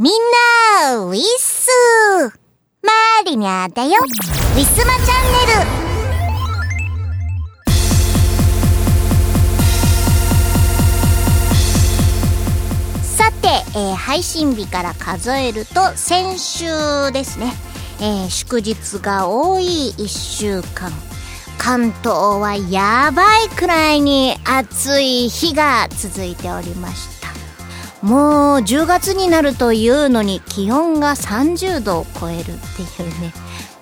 みんな、ウィッスマーリニャだよ。ウィスマチャンネル。さて、えー配信日から数えると先週ですね、えー祝日が多い1週間。関東はやばいくらいに暑い日が続いておりましたもう10月になるというのに気温が30度を超えるっていうね。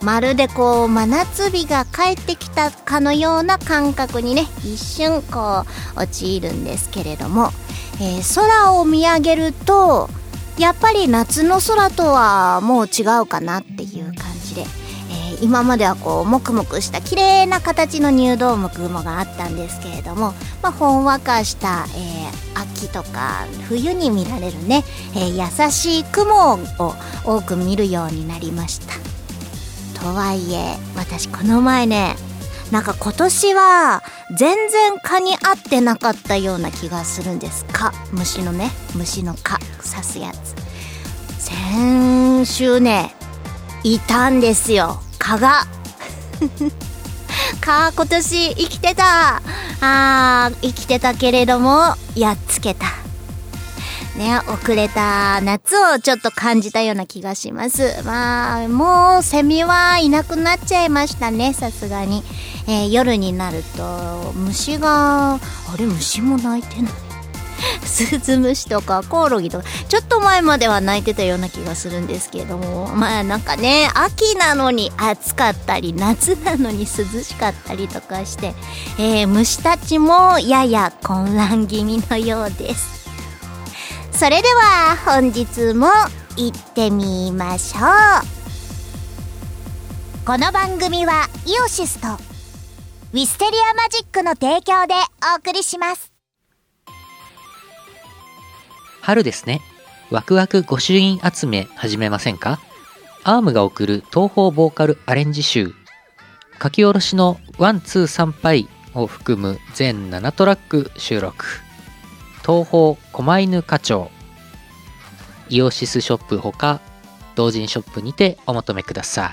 まるでこう真夏日が帰ってきたかのような感覚にね一瞬こう陥るんですけれども、えー空を見上げるとやっぱり夏の空とはもう違うかなっていう感じ、今まではこうもくもくした綺麗な形の入道雲があったんですけれども、まあ、ほんわかした、えー秋とか冬に見られるね、えー優しい雲を多く見るようになりました。とはいえ私この前ねなんか今年は全然蚊に合ってなかったような気がするんです。蚊。虫のね虫の蚊。刺すやつ。先週ねいたんですよ。蚊が 蚊今年生きてたあー生きてたけれどもやっつけたね、遅れた夏をちょっと感じたような気がします。まあ、もうセミはいなくなっちゃいましたね、さすがに。えー夜になると、虫が、あれ、虫も鳴いてない。スズムシとかコオロギとか、ちょっと前までは鳴いてたような気がするんですけれども、まあなんかね、秋なのに暑かったり、夏なのに涼しかったりとかして、えー虫たちもやや混乱気味のようです。それでは本日も行ってみましょうこの番組はイオシスとウィステリアマジックの提供でお送りします春ですね。ワクワク御朱印集め始めませんか？アームが送る東方ボーカルアレンジ集。書き下ろしの One, Two, 参拝を含む全7トラック収録。東方狛犬課長。イオシスショップほか、同人ショップにてお求めください。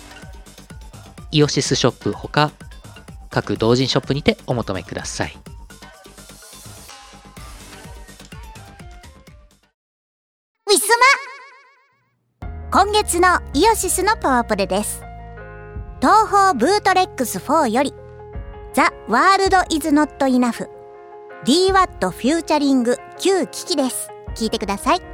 イオシスショップほか各同人ショップにてお求めください。今月のイオシスのパワープレです。東方ブートレックス4よりザ・ワールド・イズ・ノット・イナフ。DWAT フューチャリング旧機器です。聞いてください。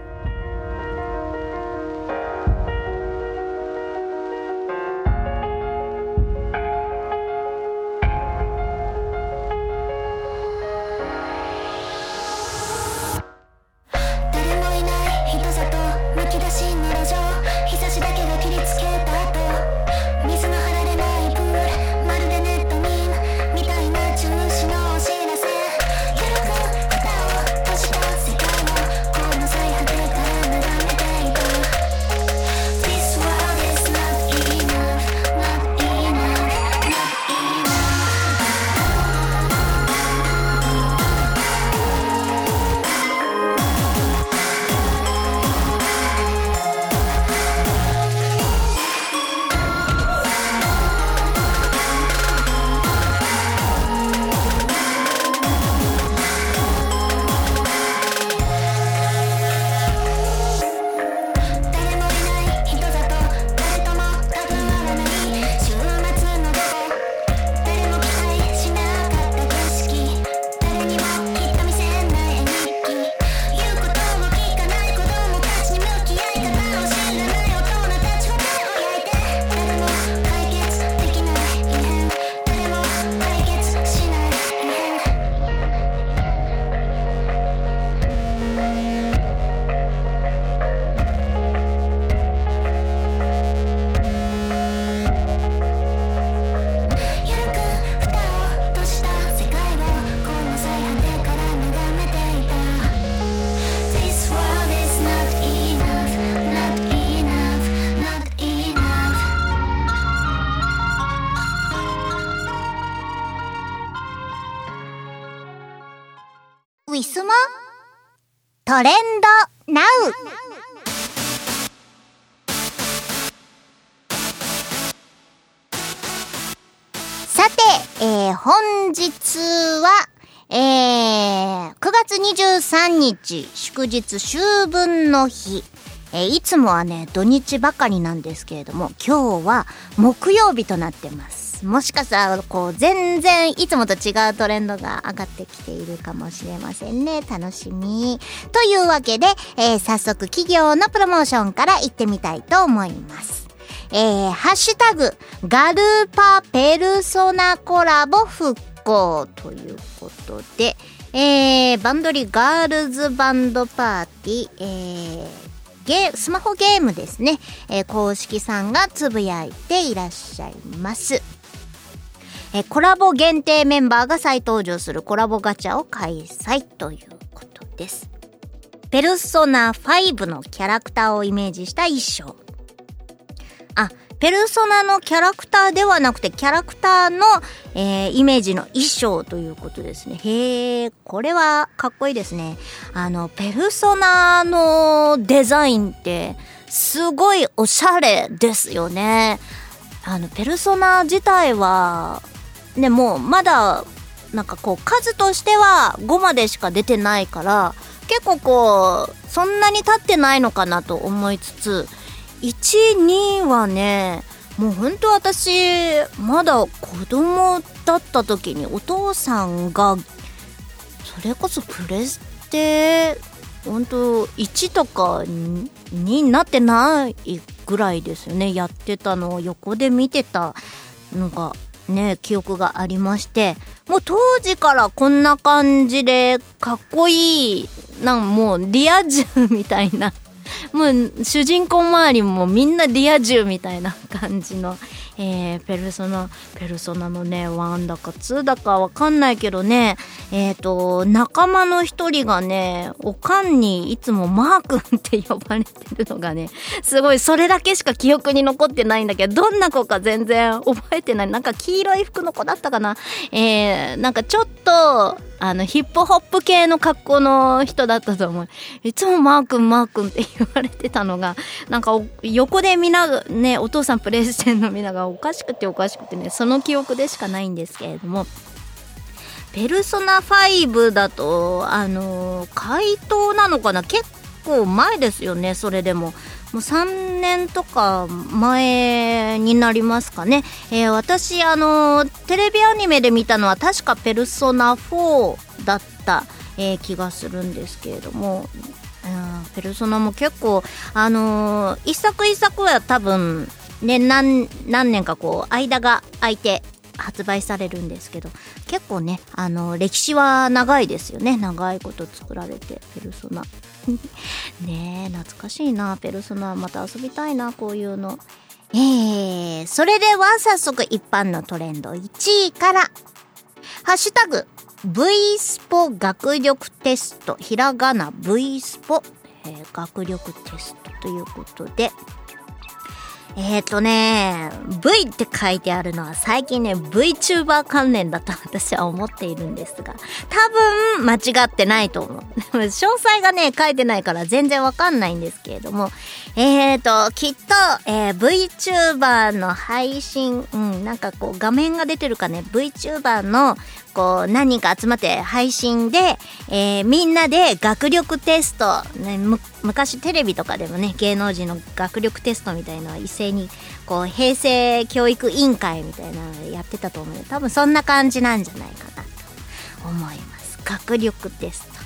日、祝日秋分の日。えいつもはね、土日ばかりなんですけれども、今日は木曜日となってます。もしかしたら、こう、全然いつもと違うトレンドが上がってきているかもしれませんね。楽しみ。というわけで、えー早速企業のプロモーションから行ってみたいと思います。えー、ハッシュタグ、ガルパペルソナコラボ復興ということで、えー、バンドリガールズバンドパーティー、えー、ゲスマホゲームですね、えー公式さんがつぶやいていらっしゃいます。えーコラボ限定メンバーが再登場するコラボガチャを開催ということです。ペルソナ5のキャラクターをイメージした衣装。あ、ペルソナのキャラクターではなくて、キャラクターの、えーイメージの衣装ということですね。へえ、これはかっこいいですね。あの、ペルソナのデザインって、すごいおしゃれですよね。あの、ペルソナ自体は、ね、もうまだ、なんかこう、数としては5までしか出てないから、結構こう、そんなに経ってないのかなと思いつつ、1、2はね、もうほんと私、まだ子供だった時にお父さんが、それこそプレステ、ほんと1とかにになってないぐらいですよね。やってたのを横で見てたのがね、記憶がありまして、もう当時からこんな感じでかっこいい、なんもうリア充みたいな、もう主人公周りもみんなリア充みたいな感じの、えー、ペルソナ、ペルソナのね、1だか2だかわかんないけどね、えっ、と、仲間の一人がね、おかんにいつもマー君って呼ばれてるのがね、すごいそれだけしか記憶に残ってないんだけど、どんな子か全然覚えてない。なんか黄色い服の子だったかな。えー、なんかちょっと、あの、ヒップホップ系の格好の人だったと思う。いつもマー君、マー君って言われてたのが、なんか横でみんな、ね、お父さんプレイしてんのみんながおかしくておかしくてね、その記憶でしかないんですけれども、ペルソナ5だと、あの回答なのかな？結構前ですよね、それでも。もう3年とか前になりますかね。えー私、あのテレビアニメで見たのは確かペルソナ4だった、えー気がするんですけれども、うんペルソナも結構、あのー一作一作は多分、ね、何、何年かこう、間が空いて発売されるんですけど、結構ね、あの歴史は長いですよね。長いこと作られて、ペルソナ。ねえ、懐かしいな、ペルソナ。また遊びたいな、こういうの。えー、それでは早速一般のトレンド1位から。ハッシュタグ、V スポ学力テスト。ひらがな V スポ、えー学力テストということで。えーとね、V って書いてあるのは最近ね、VTuber 関連だと私は思っているんですが、多分間違ってないと思う。詳細がね、書いてないから全然わかんないんですけれども、えーと、きっと、えー VTuber の配信、うん、なんかこう画面が出てるかね、VTuber のこう何人か集まって配信で、えーみんなで学力テスト、ね、む昔テレビとかでもね芸能人の学力テストみたいのは一斉にこう平成教育委員会みたいなのやってたと思う多分そんな感じなんじゃないかなと思います。学力テスト。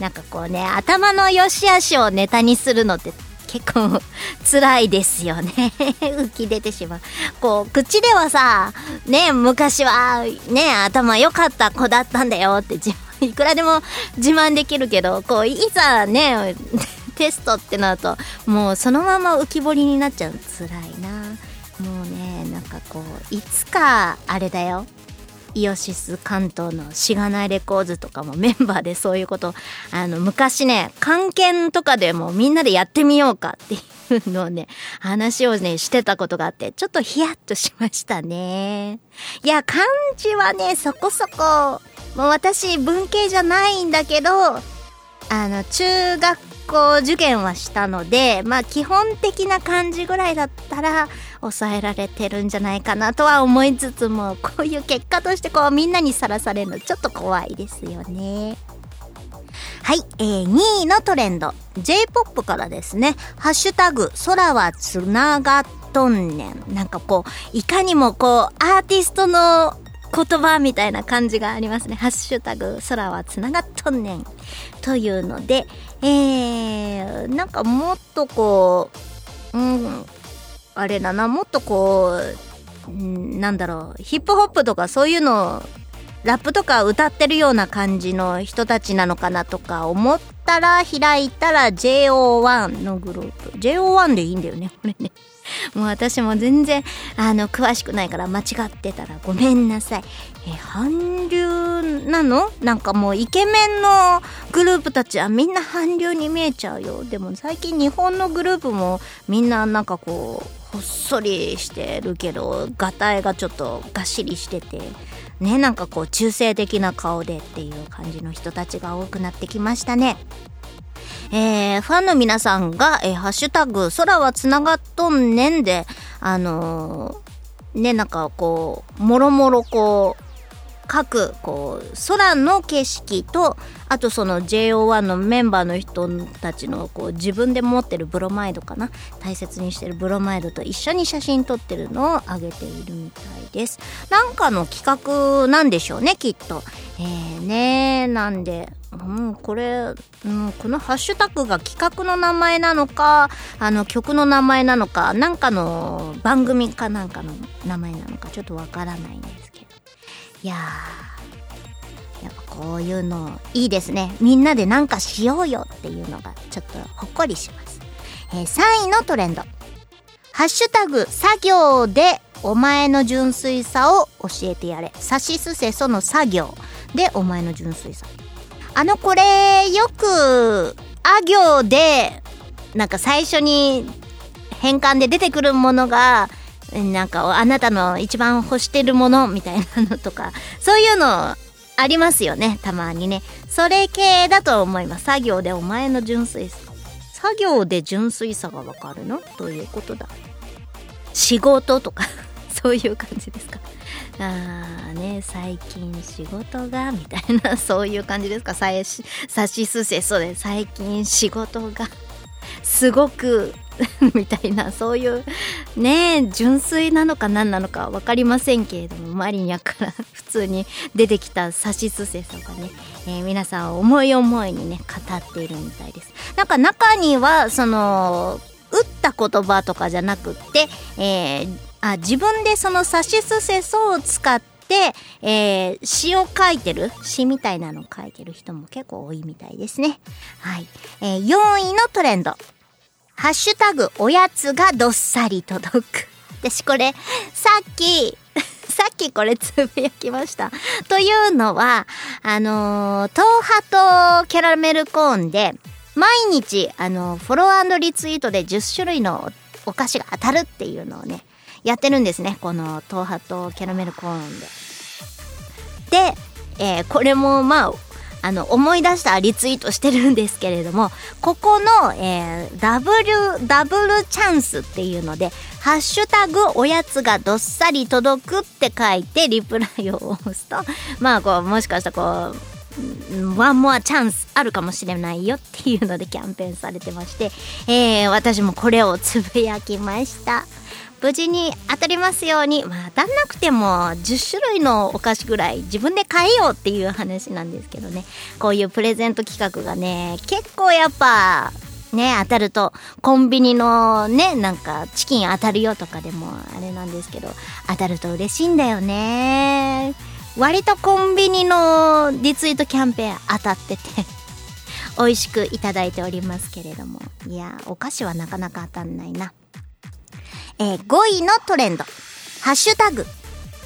なんかこうね頭の良し悪しをネタにするのって結構辛いですよね。浮き出てしまう。こう口ではさね昔はね頭良かった子だったんだよって自慢いくらでも自慢できるけどこういざね テストってなるともうそのまま浮き彫りになっちゃう辛いな。もうねなんかこういつかあれだよ。イオシス関東のしがないレコーズとかもメンバーでそういうことあの昔ね関係とかでもみんなでやってみようかっていうのをね話をねしてたことがあってちょっとヒヤッとしましたね。いや漢字はねそこそこもう私文系じゃないんだけどあの中学校受験はしたのでまあ基本的な感じぐらいだったら抑えられてるんじゃないかなとは思いつつもこういう結果としてこうみんなにさらされるのちょっと怖いですよね。はい、えー、2位のトレンド。J-POP からですね「ハッシュタグ空はつながっとんねん」なんかこういかにもこうアーティストの言葉みたいな感じがありますね。ハッシュタグ空はつながっとんねん。というので、えー、なんかもっとこう、うん、あれだな、もっとこう、なんだろう、ヒップホップとかそういうの、ラップとか歌ってるような感じの人たちなのかなとか思ったら開いたら JO1 のグループ。JO1 でいいんだよね、これね。もう私も全然あの詳しくないから間違ってたらごめんなさい。え韓流なのなんかもうイケメンのグループたちはみんな韓流に見えちゃうよ。でも最近日本のグループもみんななんかこうほっそりしてるけどガタイがちょっとがっしりしててねなんかこう中性的な顔でっていう感じの人たちが多くなってきましたね。えー、ファンの皆さんが、えー、ハッシュタグ、空はつながっとんねんで、あのーね、なんかこう、もろもろこう、各、こう、空の景色と、あとその JO1 のメンバーの人たちの、こう、自分で持ってるブロマイドかな？大切にしてるブロマイドと一緒に写真撮ってるのを上げているみたいです。なんかの企画なんでしょうね、きっと。えー、ねなんで、うん、これ、うん、このハッシュタグが企画の名前なのか、あの曲の名前なのか、なんかの番組かなんかの名前なのか、ちょっとわからないんです。いやー、やっぱこういうのいいですね。みんなでなんかしようよっていうのがちょっとほっこりします。えー3位のトレンド。ハッシュタグ作業でお前の純粋さを教えてやれ。さしすせその作業でお前の純粋さ。あのこれよくあ行でなんか最初に変換で出てくるものがなんかあなたの一番欲してるものみたいなのとかそういうのありますよねたまにね。それ系だと思います。作業でお前の純粋さ。作業で純粋さがわかるの？どういうことだ？仕事とか。そういう感じですか？あーね最近仕事がみたいな。そういう感じですか？さえししすせ。そうで最近仕事がすごく みたいなそういうね純粋なのか何なのか分かりませんけれどもマリニャから 普通に出てきたさしすせそがね、えー皆さん思い思いにね語っているみたいですなんか中にはその打った言葉とかじゃなくって、えーあ自分でそのさしすせそを使って、えー詩を書いてる詩みたいなのを書いてる人も結構多いみたいですね。はい。えー4位のトレンド。ハッシュタグ、おやつがどっさり届く。私これ、さっき、さっきこれつぶやきました。というのは、あのー、東ハとキャラメルコーンで、毎日、あのフォローリツイートで10種類のお菓子が当たるっていうのをね、やってるんですね。この東ハとキャラメルコーンで。で、えーこれもまあ、あの、思い出したリツイートしてるんですけれども、ここの、えーダブル、ダブルチャンスっていうので、ハッシュタグおやつがどっさり届くって書いて、リプライを押すと、まあ、こう、もしかしたらこう、ワンモアチャンスあるかもしれないよっていうのでキャンペーンされてまして、えー私もこれをつぶやきました。無事に当たりますように、まあ、当たんなくても10種類のお菓子ぐらい自分で買えようっていう話なんですけどね。こういうプレゼント企画がね結構やっぱね当たるとコンビニのねなんかチキン当たるよとかでもあれなんですけど当たると嬉しいんだよね。割とコンビニのリツイートキャンペーン当たってて美味しくいただいておりますけれども。いやお菓子はなかなか当たんないな。えー5位のトレンド。ハッシュタグ。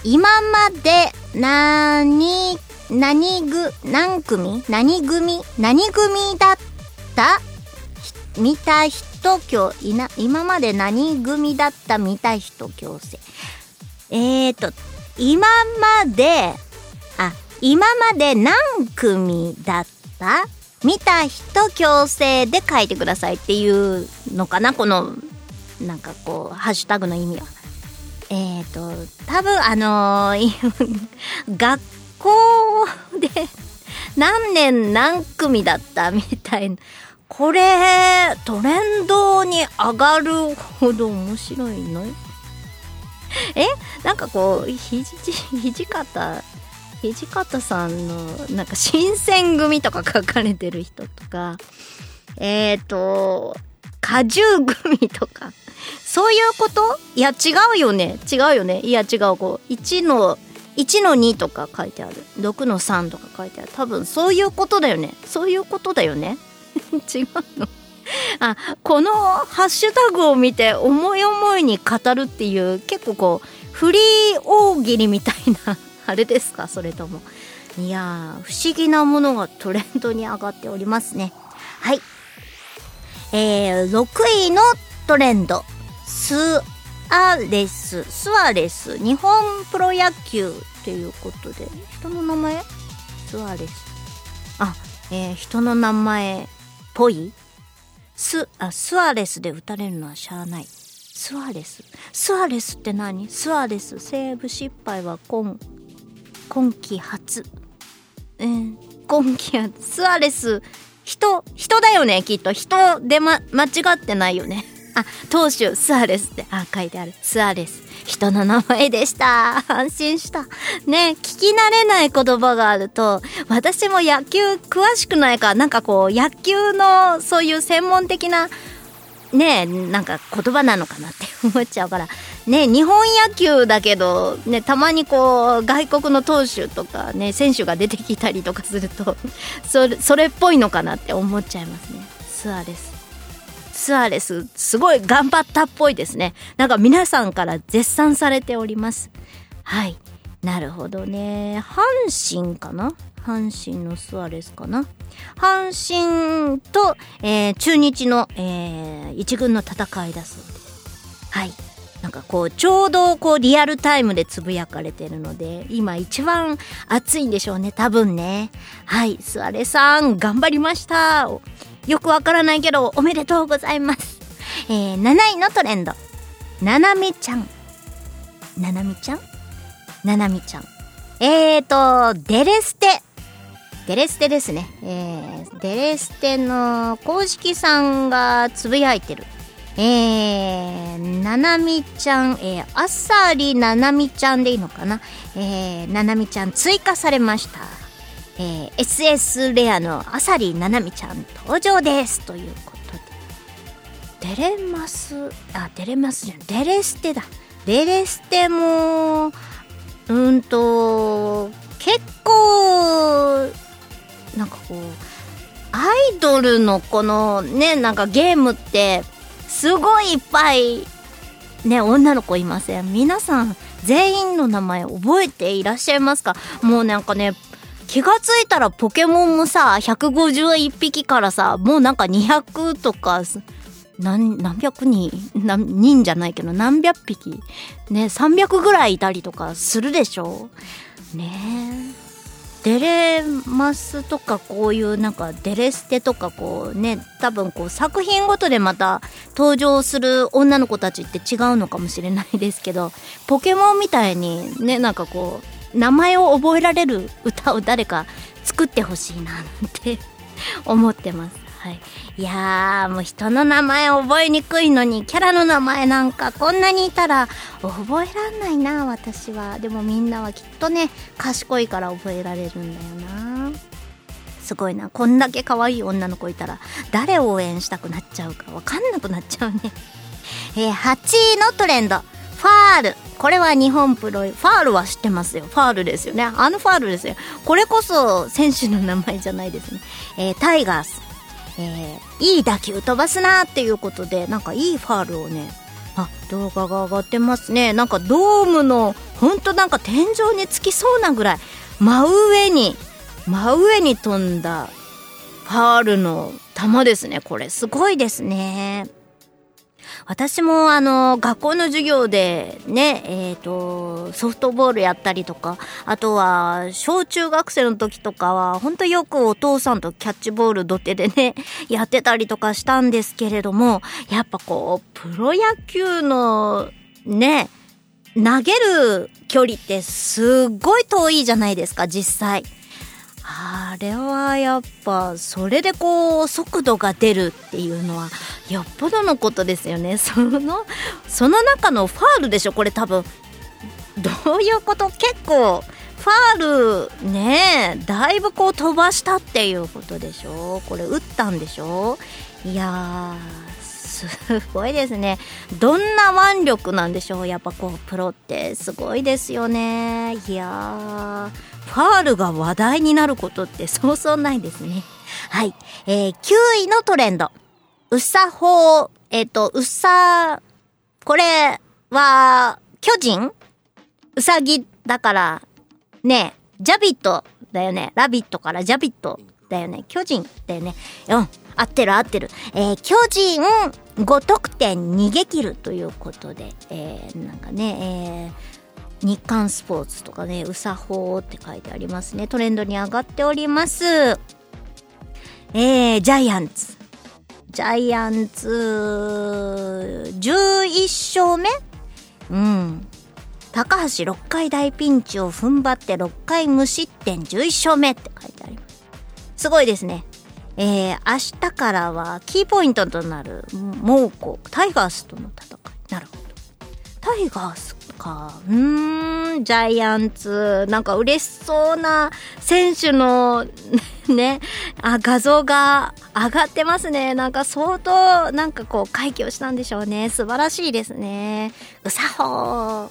今まで、なに、何ぐ、何組何組何組だった？見た人強、いな、今まで何組だった見た人強制。えーと、今まで、あ、今まで何組だった？見た人強制で書いてくださいっていうのかな？このなんかこうハッシュタグの意味は。えっ、ー、と多分あのー 学校で何年何組だったみたいな。これトレンドに上がるほど面白いの？え？なんかこうひじ土方土方さんのなんか新選組とか書かれてる人とか。えっ、ー、と果汁組とか。そういうこと？いや違うよね。違うよね。いや違う。こう1の1の2とか書いてある。6の3とか書いてある。多分そういうことだよね。そういうことだよね。違うの。あこのハッシュタグを見て思い思いに語るっていう結構こうフリー大喜利みたいな あれですか？それとも。いや不思議なものがトレンドに上がっておりますね。はい。えー、6位のトレンド。スアレス。スアレス。日本プロ野球っていうことで。人の名前？スアレス。あえー、人の名前っぽい？スあスアレスで打たれるのはしゃあない。スアレス。スアレスって何？スアレス。セーブ失敗は今今季初。えー、今季初。スアレス、人、人だよね、きっと。人でま、間違ってないよね。あ、投手、スアレスって、あ、書いてある。スアレス。人の名前でした。安心した。ね、聞き慣れない言葉があると、私も野球詳しくないから、なんかこう、野球のそういう専門的なねなんか言葉なのかなって思っちゃうからね日本野球だけどねたまにこう外国の投手とかね選手が出てきたりとかするとそれそれっぽいのかなって思っちゃいますねスアレススアレスすごい頑張ったっぽいですね。なんか皆さんから絶賛されております。はい。なるほどね。阪神かな？阪神のスアレスかな？阪神と、えー、中日の、えー、一軍の戦いだそうです。はい。なんかこう、ちょうどこう、リアルタイムでつぶやかれてるので、今一番熱いんでしょうね、多分ね。はい、スアレさん、頑張りました。よくわからないけど、おめでとうございます。えー、7位のトレンド。ななみちゃん。ななみちゃん？ななみちゃん。えーと、デレステ。デレステですね。えー、デレステの公式さんがつぶやいてる。えー、ななみちゃん、えー、あさりななみちゃんでいいのかな？えー、ななみちゃん追加されました。えー、SS レアのあさりななみちゃん登場ですということで。出れます、あ、出れますじゃん。デレステだ。デレステも、うんと、結構、なんかこうアイドルのこのねなんかゲームってすごいいっぱいね女の子いません？皆さん全員の名前覚えていらっしゃいますか？もうなんかね気がついたらポケモンもさ151匹からさもうなんか200とか何何百人？何人じゃないけど何百匹？ね300ぐらいいたりとかするでしょ？ねえ。デレマスとかこういうなんかデレステとかこうね多分こう作品ごとでまた登場する女の子たちって違うのかもしれないですけどポケモンみたいにねなんかこう名前を覚えられる歌を誰か作ってほしいななんて 思ってます。はい、いやーもう人の名前覚えにくいのにキャラの名前なんかこんなにいたら覚えらんないな私は。でもみんなはきっとね賢いから覚えられるんだよな。すごいな。こんだけ可愛い女の子いたら誰を応援したくなっちゃうかわかんなくなっちゃうね。えー、8位のトレンド。ファール。これは日本プロファールは知ってますよ。ファールですよね。あのファールですよ。これこそ選手の名前じゃないですね、えー、タイガース。えー、いい打球飛ばすなっていうことで、なんかいいファールをね、あ、動画が上がってますね。なんかドームの、ほんとなんか天井につきそうなぐらい、真上に、真上に飛んだファールの球ですね。これすごいですね。私もあの学校の授業でねえっ、とソフトボールやったりとかあとは小中学生の時とかは本当よくお父さんとキャッチボール土手でねやってたりとかしたんですけれどもやっぱこうプロ野球のね投げる距離ってすっごい遠いじゃないですか実際。あれはやっぱそれでこう速度が出るっていうのはよっぽどのことですよね。そのその中のファールでしょ？これ多分。どういうこと？結構ファールねだいぶこう飛ばしたっていうことでしょ？これ打ったんでしょ？いやーすごいですね。どんな腕力なんでしょう？やっぱこうプロって。すごいですよね。いやー。ファールが話題になることってそうそうないですね。はい、えー、9位のトレンド。うさほうえっ、とうさこれは巨人？うさぎだからね。ジャビットだよね。ラビットからジャビットだよね。巨人だよね。うん。合ってる合ってる、えー、巨人5得点逃げ切るということで、えー、なんかね、えー、日刊スポーツとかね、うさほーって書いてありますね。トレンドに上がっております。えー、ジャイアンツ。ジャイアンツ、11勝目？うん。高橋6回大ピンチを踏ん張って6回無失点11勝目って書いてあります。すごいですね。えー、明日からはキーポイントとなる猛虎タイガースとの戦いなるほどタイガースか。うーんジャイアンツ。なんか嬉しそうな選手の ねあ画像が上がってますね。なんか相当なんかこう快挙したんでしょうね。素晴らしいですね。うさほー。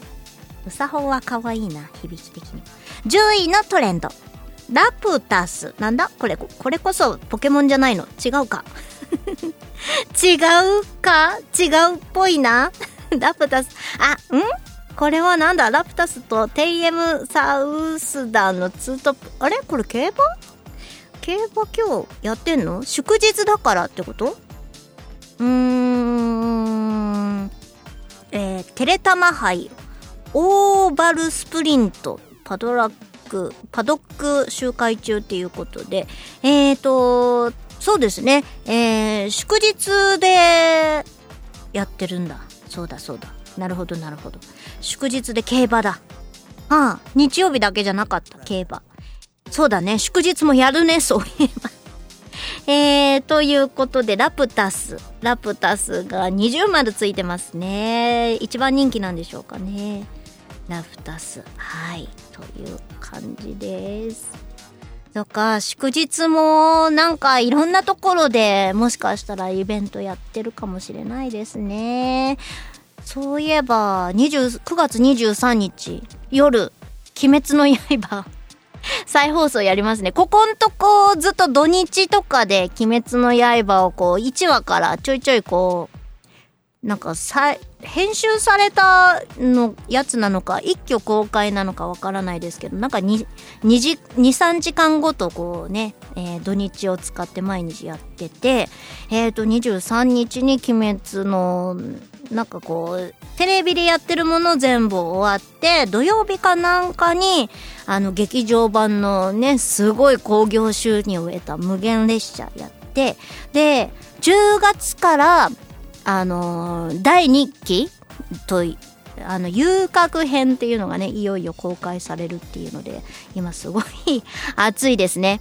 うさほーは可愛いな響き的に。10位のトレンド。ラプタス。なんだ？これ、これこそポケモンじゃないの？違うか。違うか？違うっぽいな。ラプタス。あ、ん？これはなんだ？ラプタスとテイエムサウスダンのツートップ。あれ？これ競馬？競馬今日やってんの？祝日だからってこと？うーん。えー、テレタマ杯オーバルスプリント。パドラックパドック集会中っていうことで。えーとそうですね。えー、祝日でやってるんだ。そうだそうだ。なるほどなるほど。祝日で競馬だ。ああ日曜日だけじゃなかった競馬。そうだね。祝日もやるね そういえば。えー、ということでラプタス。ラプタスが20丸ついてますね。一番人気なんでしょうかね。ラプタス。はい。という感じです。そっか祝日もなんかいろんなところでもしかしたらイベントやってるかもしれないですねそういえば20 9月23日夜「鬼滅の刃」再放送やりますね。ここんとこずっと土日とかで鬼滅の刃をこう1話からちょいちょいこうなんかさ編集されたのやつなのか一挙公開なのかわからないですけどなんか23時間ごとこうね、えー、土日を使って毎日やっててえっ、ー、と23日に「鬼滅」のなんかこうテレビでやってるもの全部終わって土曜日かなんかにあの劇場版のねすごい興行収入を得た無限列車やってで10月からあのー、第2期とあの遊郭編っていうのがねいよいよ公開されるっていうので今すごい 熱いですね。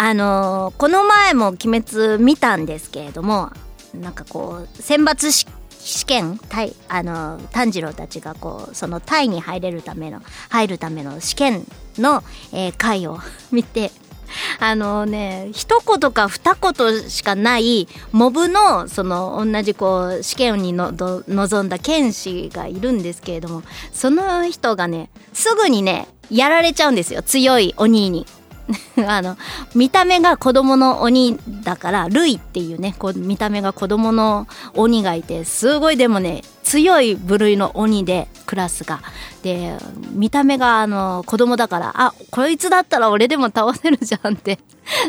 あのー、この前も「鬼滅」見たんですけれどもなんかこう選抜試試験タイあの炭治郎たちがこうそのタイに入れるための入るための試験の、えー、回を見て あのね一言か二言しかないモブのその同じこう試験にのど臨んだ剣士がいるんですけれどもその人がねすぐにねやられちゃうんですよ強い鬼に。あの見た目が子供の鬼だからルイっていうねこう見た目が子供の鬼がいてすごいでもね強い部類の鬼でクラスが。で見た目があの子供だからあこいつだったら俺でも倒せるじゃんって。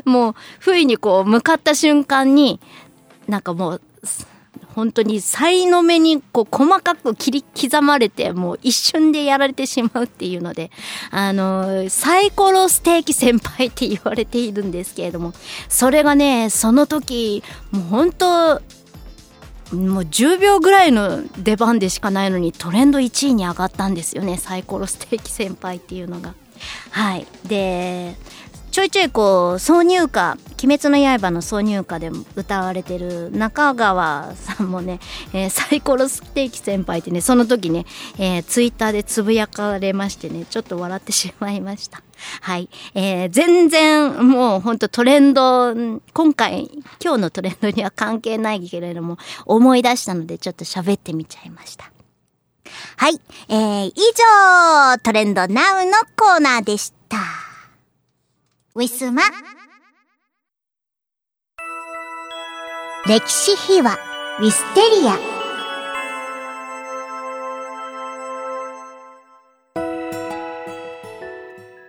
もう不意にこう向かった瞬間になんかもう本当に才の目にこう細かく切り刻まれてもう一瞬でやられてしまうっていうのであのサイコロステーキ先輩って言われているんですけれどもそれがねその時もう本当もう10秒ぐらいの出番でしかないのにトレンド1位に上がったんですよねサイコロステーキ先輩っていうのが。はいでちょいちょいこう挿入歌「鬼滅の刃」の挿入歌でも歌われてる中川さんもね、えーサイコロステーキ先輩ってねその時ね、えーツイッターでつぶやかれましてねちょっと笑ってしまいました。はい、えー全然もうほんとトレンド今回今日のトレンドには関係ないけれども思い出したのでちょっと喋ってみちゃいました。はい、えー、以上トレンド NOW のコーナーでした。ウィスマ。歴史秘話。ウィステリア。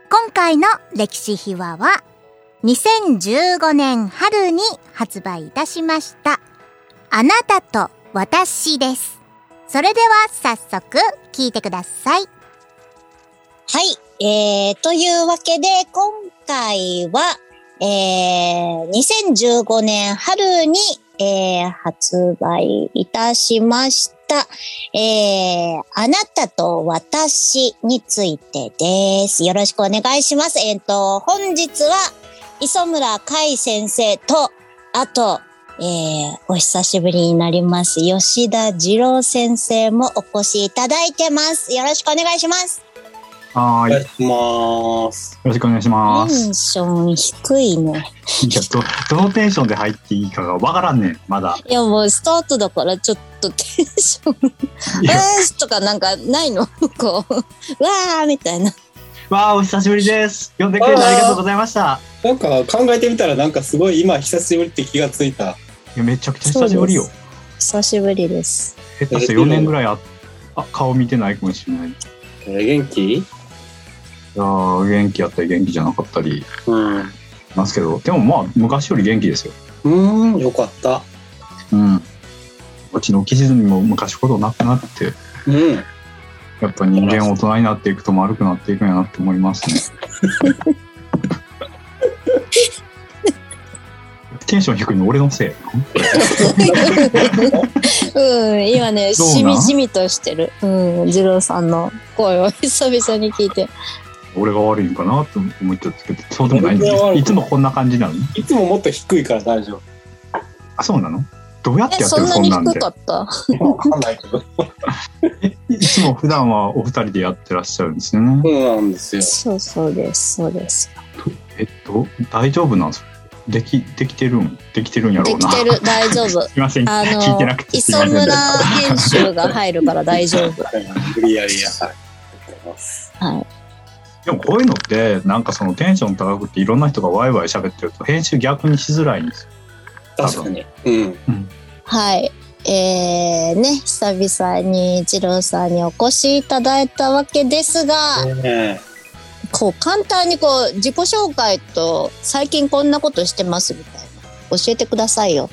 今回の歴史秘話は2015年春に発売いたしましたあなたと私です。それでは早速聞いてください。はい。えー、というわけで、今回は、えー、2015年春に、えー、発売いたしました、えー、あなたと私についてです。よろしくお願いします。えっ、と、本日は、磯村海先生と、あと、えー、お久しぶりになります。吉田二郎先生もお越しいただいてます。よろしくお願いします。はーい。よお願いします。ろしくお願いしまテす。ンション低いね。いや、ど、どのテンションで入っていいかがわからんねん、まだ。いやもうスタートだからちょっとテンション、えーとかなんかないの？こう、わーみたいな。わあ、お久しぶりです。呼んでくれてありがとうございました。なんか考えてみたらなんかすごい今久しぶりって気がついた。いや、めちゃくちゃ久しぶりよ。久しぶりです。下手して4年ぐらいあ、あ、顔見てないかもしれない。いえー元気？やー元気やったり元気じゃなかったりうん。ますけど、でもまあ、昔より元気ですよ。うーん、よかった。うん。うちの記事にも昔ほどなくなって、うん。やっぱ人間大人になっていくと丸くなっていくんやなって思いますね。テンション低いの俺のせい。うん、今ね、そうなん？しみじみとしてる。うん、二郎さんの声を久々に聞いて。俺が悪いんかなと思っちゃったけど、そうでもないん俺が悪いいつもこんな感じなの？いつももっと低いから大丈あ、そうなの？どうやってえ、やってるそんなんで？低か。った？夫。わかんないけど。えいつも普段はお二人でやってらっしゃるんですよね。そうなんですよ。そうそうです、そうです。えっと、大丈夫なんです？かでき、できてるん？できてるんやろうな。できてる、大丈夫。すいません。あ聞いてなのく、てすいません磯村編集が入るから大丈夫。無理やりや。はい。でもこういうのって、なんかそのテンション高くていろんな人がワイワイ喋ってると編集逆にしづらいんですよ。確かに。うん。はい。えー、ね、久々に二郎さんにお越しいただいたわけですが、ねこう簡単にこう自己紹介と最近こんなことしてますみたいな教えてくださいよ。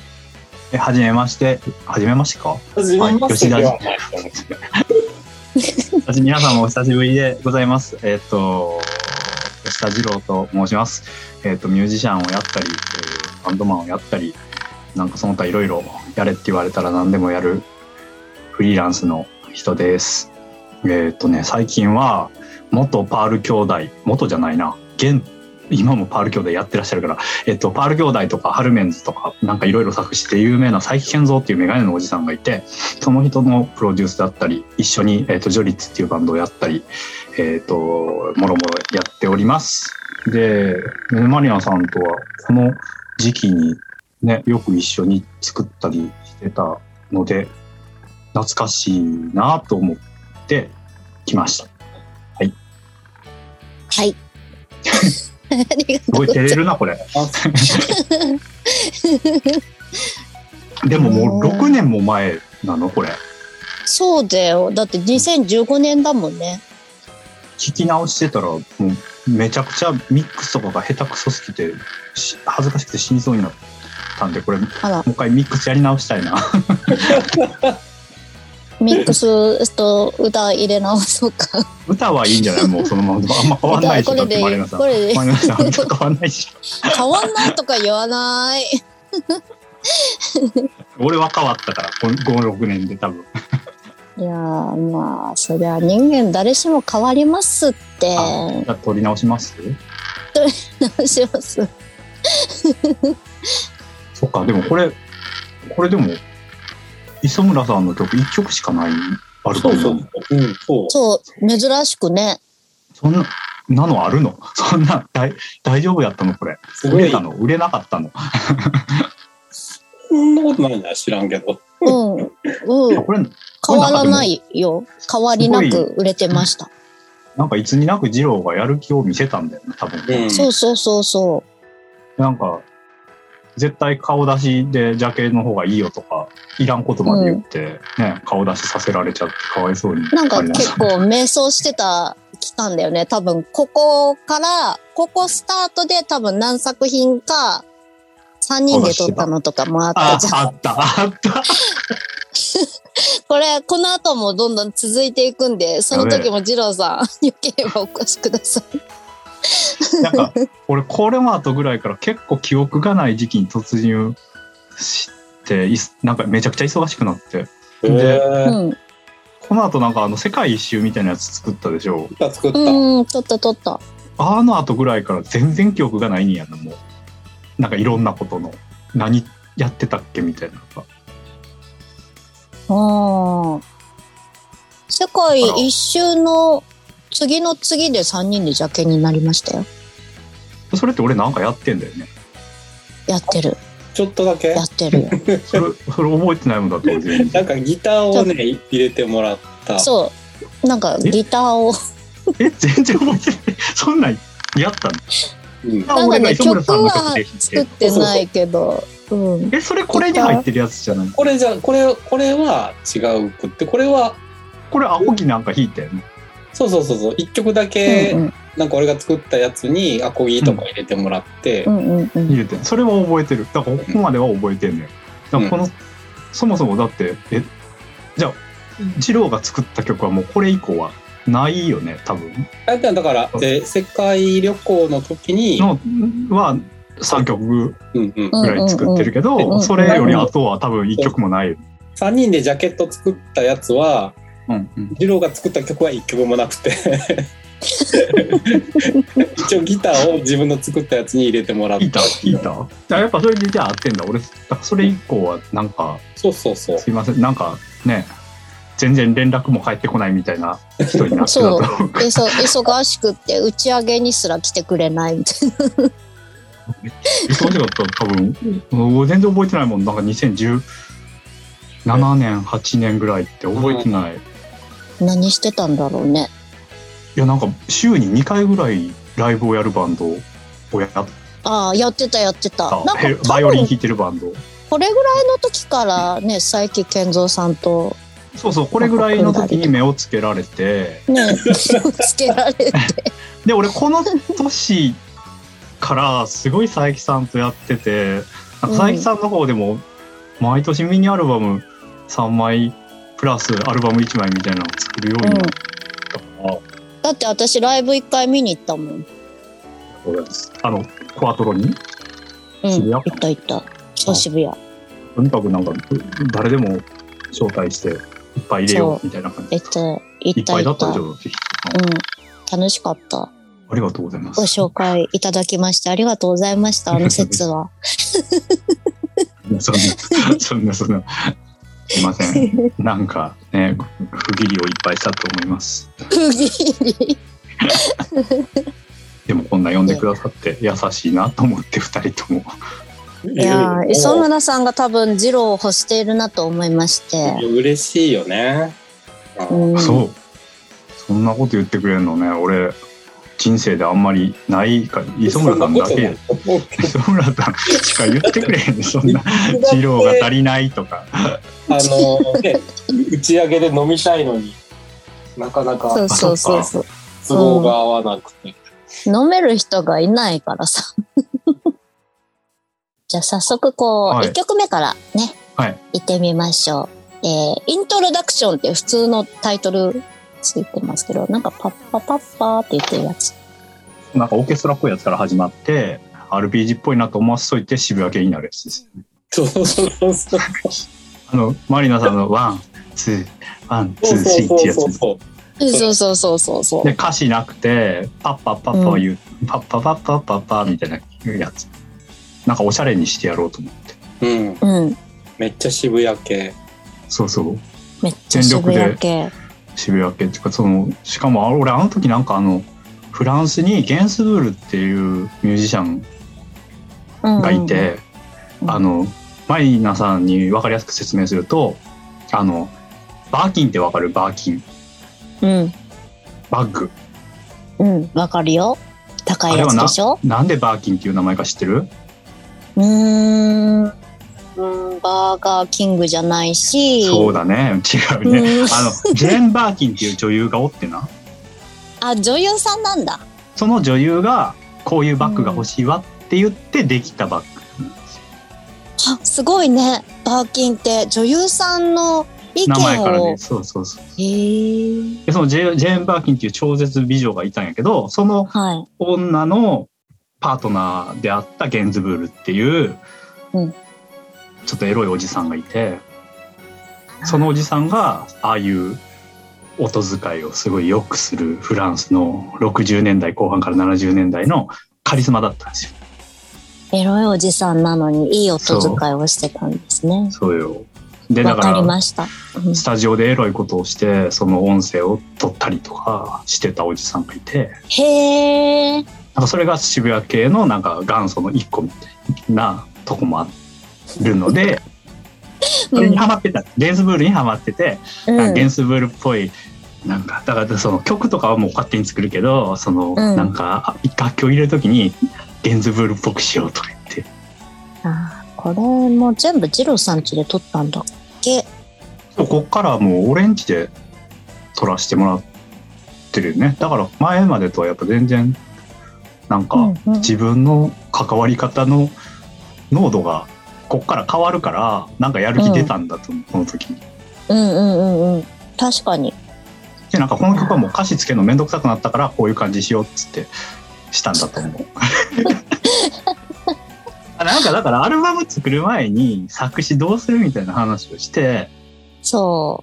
え、はじめまして。はじめましてかえ。はじめましてではないと思う私皆さんもお久しぶりでございます。えっ、と、吉田二郎と申します。えっ、と、ミュージシャンをやったり、えーバンドマンをやったり、なんかその他いろいろやれって言われたら何でもやるフリーランスの人です。えっ、とね、最近は元パール兄弟、元じゃないな、現、今もパール兄弟やってらっしゃるから、えっと、パール兄弟とかハルメンズとか、なんかいろいろ作詞で有名な佐伯健三っていうメガネのおじさんがいて、その人のプロデュースだったり、一緒に、えっと、ジョリッツっていうバンドをやったり、えっと、もろもろやっております。で、メマリアンさんとは、この時期にね、よく一緒に作ったりしてたので、懐かしいなと思って来ました。はい。ありがすとうございま す。ごい照れるな、これ。でももう6年も前なのこれ。そうだよ。だって2015年だもんね。聞き直してたら、もうめちゃくちゃミックスとかが下手くそすぎて、し恥ずかしくて死にそうになる。ったんで、これ、もう一回ミックスやり直したいな。ミックスと歌入れ直そうか。歌はいいんじゃない？もうそのまま。あんま変わんないし、これで変わんないし。変わんないとか言わない。俺は変わったから、5、6年で多分。いやーまあそりゃ人間誰しも変わりますってあじゃあ撮り直します直しますそっか、でもこれ、これでも、磯村さんの曲1曲しかないアルバムそうそう。うん、そう。そう珍しくねそんな、なのあるの？そんな、大大丈夫やったのこれ？売れた。の？売れなかったの？そんなことないな、知らんけど。うんうんこれ、変わらないよ変わりなく売れてましたなんかいつになく二郎がやる気を見せたんだよね、多分。うん。そうそうそうそなんか、絶対顔出しでジャケの方がいいよとか、いらんことまで言って、ね、顔出しさせられちゃってかわいそうに。うなんか結構迷走してた期間だよね多分ここからここスタートで多分何作品か3人で撮ったのとかもあったあじゃんあった、あった。これ、この後もどんどん続いていくんで、その時も二郎さん、よければお越しください。なんか、俺、これも後ぐらいから結構記憶がない時期に突入して、いなんかめちゃくちゃ忙しくなって。へうーん。この後なんかあの世界一周みたいなやつ作ったでしょ。歌作った。うん、撮った撮った。あの後ぐらいから全然記憶がないんやな、もう。なんかいろんなことの。何やってたっけみたいなのが。ああ。世界一周の次の次で3人でジャケになりましたよ。それって俺なんかやってんだよね。やってる。ちょっとだけ？やってるよ。それ、それ覚えてないもんだと全然。なんかギターをね、入れてもらった。そう。なんかギターを。え、全然覚えてない。そんなんやったの？うん。あなんか俺がね、曲は作ってないけど。うん。え、それこれに入ってるやつじゃない？これじゃ、これ、これは違うくって、これは、これアホギなんか弾いたよね。そうそうそうそう、一曲だうけ、ん。なんか俺が作ったやつにアコギとか入れてもらって、うんうんうん。入れて。んそれは覚えてる。だからここまでは覚えてんのよ。だからこの、そもそもだって、え、じゃあ、二郎が作った曲はもうこれ以降はないよね、多分。あだから、えー世界旅行の時に、のは3曲うんうん、ぐらい作ってるけうんうんうど、ん。それより後は多分1曲もない。よ。3人でジャケット作ったやつは、うんうん。二郎が作った曲は1曲もなくて 一応ギターを自分の作ったやつに入れてもらったた弾いた。じゃあやっぱそれでじゃあ合ってんだ。俺、それ以降はなんか、そうそうそうすいません、なんかね、全然連絡も返ってこないみたいな人になってたう。忙しくって打ち上げにすら来てくれないみたいな。忙しかった？ら多分、もう全然覚えてないもん。なんか2017年、8年ぐらいって覚えてない。い何してたんだろうね。や、なんか週に2回ぐらいライブをやるバンドをやった。ああ、やってたやってた。なんかバイオリン弾いてるバンド。これぐらいの時からね、佐伯健三さんとそうそう、これぐらいの時に目をつけられて、ね、つけられて。で、俺この年からすごい佐伯さんとやってて、佐伯さんの方でも毎年ミニアルバム3枚プラスアルバム1枚みたいなのを作るようになったから、だって私ライブ一回見に行ったもん。あの、コアトロに、うん、渋谷？行った行った。そう渋谷。とにかくなんか誰でも招待していっぱい入れようみたいな感じ行った、行いっ。ぱいだったでしうん。ょ、楽しかった。ありがとうございますご。紹介いただきましてありがとうございました。あの説は。そんな、そんな、そんな。すいません。なんかね、不義理をいっぱいしたと思います。不義理。でもこんな呼んでくださって優しいなと思って二人とも。いいやー磯村さんが多分ジローを欲しているなと思いまして。嬉しいよね。うん、そう。そんなこと言ってくれるのね、俺、人生であんまりないか、磯村さんだけ、磯村さんしか言ってくれへんね、そんな、治療が足りないとか。あの、ね、打ち上げで飲みたいのになかなかそうそうそうそう。都合が合わなくて。飲める人がいないからさ。じゃあ早速こう、はい1曲目からね、はい。行ってみましょう。えー、イントロダクションって普通のタイトルついてますけど、なんかパッパパッパーって言ってるやつ。なんかオーケストラっぽいやつから始まって、RPG っぽいなと思わせといて渋谷系になるやつです。そうそうそうそう。あの、マリナさんの one, two, one, two, そう three ってやつそうそうそうそうそうそうそう。で、歌詞なくて、パッパッパッパ言う、パッパパッパッパッパみたいなやつ。なんかおしゃれにしてやろうと思って。そう。うん。うん。めっちゃ渋谷系。そうそう。めっちゃ渋谷系。渋谷系っていうか、その、しかもあ俺あの時なんかあの、フランスにゲンスブールっていうミュージシャンがいて、うんあの、マリナさんに分かりやすく説明すると、あの、バーキンってわかる？バーキン。うん。バッグ。うん。わかるよ。高いやつでしょ？なんでバーキンっていう名前か知ってる？うーん。うんバーガーキングじゃないし。そうだね。違うね。うんあの、ジェーン・バーキンっていう女優がおってな。あ、女優さんなんだ。その女優が、こういうバッグが欲しいわって言ってできたバッグなんですよ。あ、すごいね。バーキンって女優さんの意見名前からを。ね。そうそうそう。へーで、そのジェジェーン・バーキンっていう超絶美女がいたんやけど、そのはい。女のパートナーであったゲンズブールっていう、うんちょっとエロいおじさんがいて、そのおじさんが、ああいう音遣いをすごい良くするフランスの60年代後半から70年代のカリスマだったんですよ。エロいおじさんなのにいい音遣いをしてたんですね。そうよ。で、だわから、ました。うんスタジオでエロいことをして、その音声を取ったりとかしてたおじさんがいて、へえ。なんかそれが渋谷系のなんか元祖の一個みたいなとこもあるので、それにハマってた。ゲンスブールにハマってて、うんゲンスブールっぽい、なんか、だからその曲とかはもう勝手に作るけど、その、うんなんか、楽器を入れるときに、ゲンズブールっぽくしようとか言って。あーこれも全部ジローさん家で撮ったんだっけ？そうこっからはもうオレンジで撮らせてもらってるよね。だから前までとはやっぱ全然、なんか、自分の関わり方の濃度がこっから変わるからなんかやる気出たんだと思う、この時に。うんうんうんうん。確かに。でなんかこの曲はもう歌詞つけるのめんどくさくなったからこういう感じしようっつってしたんだと思う。あなんかだからアルバム作る前に作詞どうするみたいな話をしてそ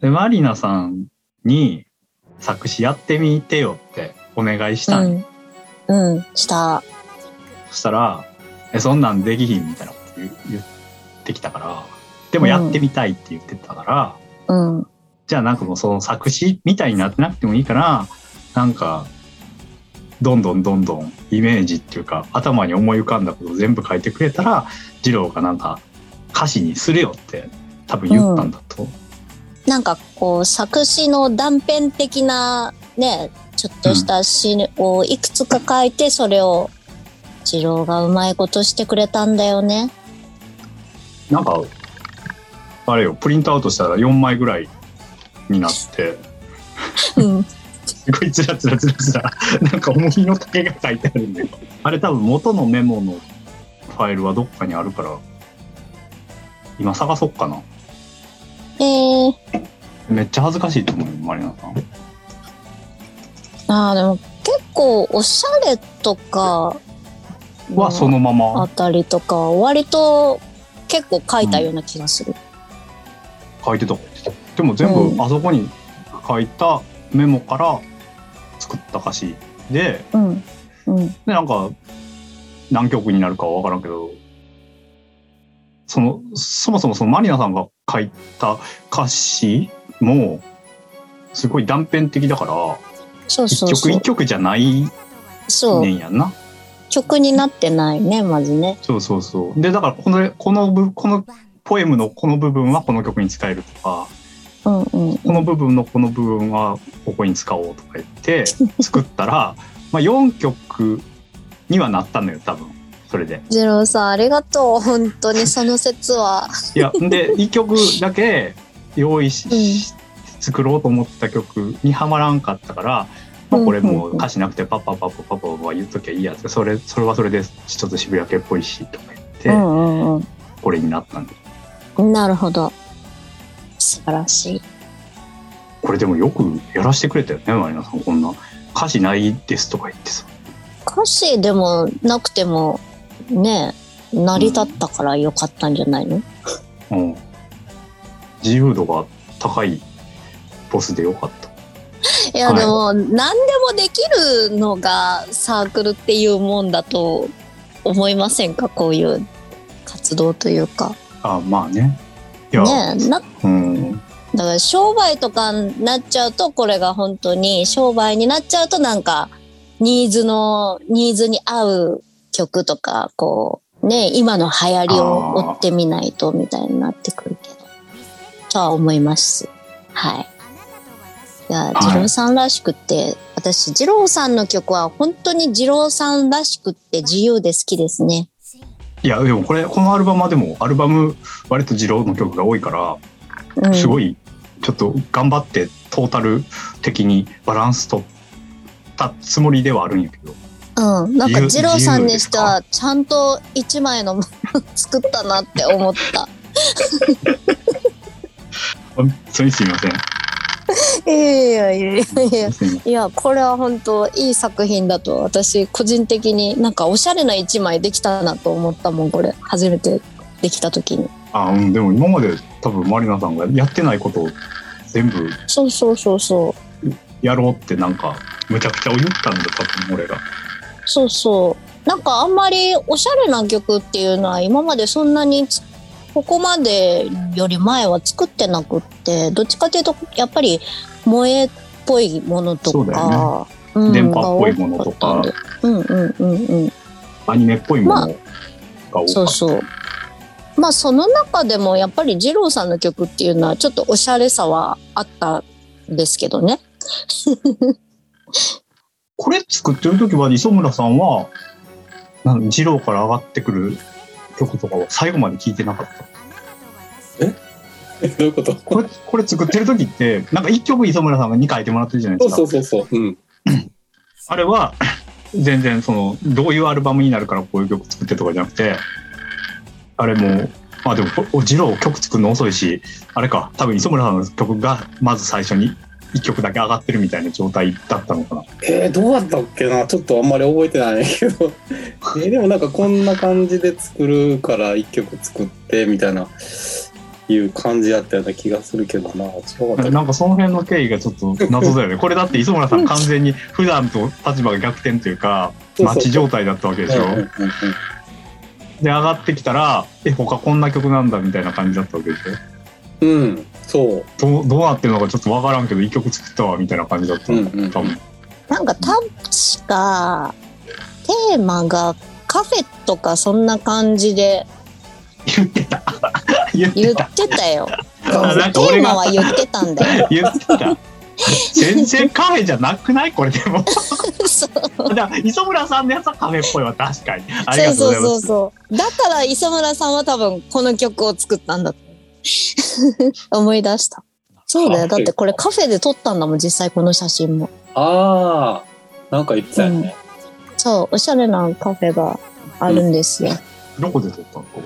でマリナさんに作詞やってみてよってお願いしう。たんようん。うん。した。そしたら、え、そんなんできひんみたいなこと言ってきたから、でもやってみたいって言ってたから、うん。じゃあなんかもうその作詞みたいになってなくてもいいから、なんか、どんどんどんどんイメージっていうか、頭に思い浮かんだことを全部書いてくれたら、二郎がなんか歌詞にするよって多分言ったんだと。なんかこう作詞の断片的なね、ちょっとした詩をいくつか書いて、それを次郎がうまいことしてくれたんだよね。なんか、あれよ、プリントアウトしたら4枚ぐらいになって、うん。すごいつらつらつらつら、なんか思いの丈が書いてあるんだよ。あれ多分元のメモのファイルはどっかにあるから、今探そっかな。えー、めっちゃ恥ずかしいと思うよ、マリナさん。あーでも結構おしゃれとかはそのまあまたりとか割と結構書いたような気がする。書いてた。でも全うん部あそこに書いたメモから作った歌詞で、うん。うん。で、なんか、何曲になるかは分からんけど、その、そもそもそのマリナさんが書いた歌詞も、すごい断片的だから、そう一そうそう。曲一曲じゃないそうね。んやんな。曲になってないね、まずね。そうそうそう。で、だからこの、この部、このポエムのこの部分はこの曲に使えるとか、うんうん。この部分のこの部分はここに使おうとか言って 作ったら、まあ4曲にはなったのよ、多分。それで。ジローさん、ありがとう。本当にその説は。いや、で、1曲だけ用意し、うん作ろうと思ってた曲にはまらんかったから、まあ、これうんうんうんもう歌詞なくてパパパパパパは言っときゃいいやつそれそれはそれでちょっと渋谷系っぽいしとか言って、うんうんこれになったんでうん。なるほど。素晴らしい。これでもよくやらしてくれたよねマリナさんこんな歌詞ないですとか言ってさ歌詞でもなくても、ね、成り立ったからよかったんじゃないの、うん自由度が高いボスでよかったいや、はい。でも、何でもできるのがサークルっていうもんだと思いませんか？こういう活動というか。あまあね。いや、ねなうん。だから商売とかになっちゃうとこれが本当に商売になっちゃうとなんかニーズのニーズに合う曲とかこうね今の流行りを追ってみないとみたいになってくるけど。とは思います。はいいやい。二郎さんらしくって私二郎さんの曲は本当に二郎さんらしくって自由で好きですね。いやでもこれこのアルバムはでもアルバム割と二郎の曲が多いからうん。すごいちょっと頑張ってトータル的にバランス取ったつもりではあるんやけど。うん、なんか二郎さんにしてはちゃんと一枚のもの作ったなって思った。本当にすいませんいやいやいやいやすいやこれは本当いい作品だと私個人的になんかおしゃれな一枚できたなと思ったもんこれ。初めてできた時に。あうんでも今まで多分マリナさんがやってないことを全部そうそうそうそう。やろうってなんかむちゃくちゃ言ったんだ多分俺が。そうそう。なんかあんまりおしゃれな曲っていうのは今までそんなにつここまでより前は作ってなくってどっちかというとやっぱり萌えっぽいものとそうだか、うん電波っぽいものとか。うんうんうんうん。アニメっぽいものが多かった、そうそう。まあその中でもやっぱり二郎さんの曲っていうのはちょっとおしゃれさはあったんですけどね。これ作ってる時は磯村さんはなん二郎から上がってくる曲とかは最後まで聞いてなかった？え？どういうこと？これこれ作ってる時ってなんか一曲磯村さんが2書いてもらってるじゃないですかそうそうそうそう。うん。あれは全然そのどういうアルバムになるからこういう曲作ってとかじゃなくてあれもまあでもお二郎曲作るの遅いしあれか多分磯村さんの曲がまず最初に1曲だけ上がってるみたいな状態だったのかなえー、どうだったっけな？ちょっとあんまり覚えてないけど。えーでもなんかこんな感じで作るから一曲作ってみたいな、いう感じやったような気がするけどな。違かなんかその辺の経緯がちょっと謎だよね。これだって磯村さん完全に普段と立場が逆転というかそうそうマッチ状態だったわけでしょ？で上がってきたらえ他こんな曲なんだみたいな感じだったわけでしょ？うん、そう。どうどうなってるのかちょっとわからんけど一曲作ったわみたいな感じだった。の、うんうん多分なんか確かテーマがカフェとかそんな感じで。言ってた言ってたよ。テーマは言ってたんだよ。言ってた全然カフェじゃなくない？これでも そう磯村さんのやつはカフェっぽいわ確かにありがとうそうございますそうそう。だから磯村さんは多分この曲を作ったんだと 思い出した。そうだよ。だってこれカフェで撮ったんだもん、実際この写真も。ああ、なんか言ってたよね。そう、おしゃれなカフェがあるんですよ。どこで撮ったの？これ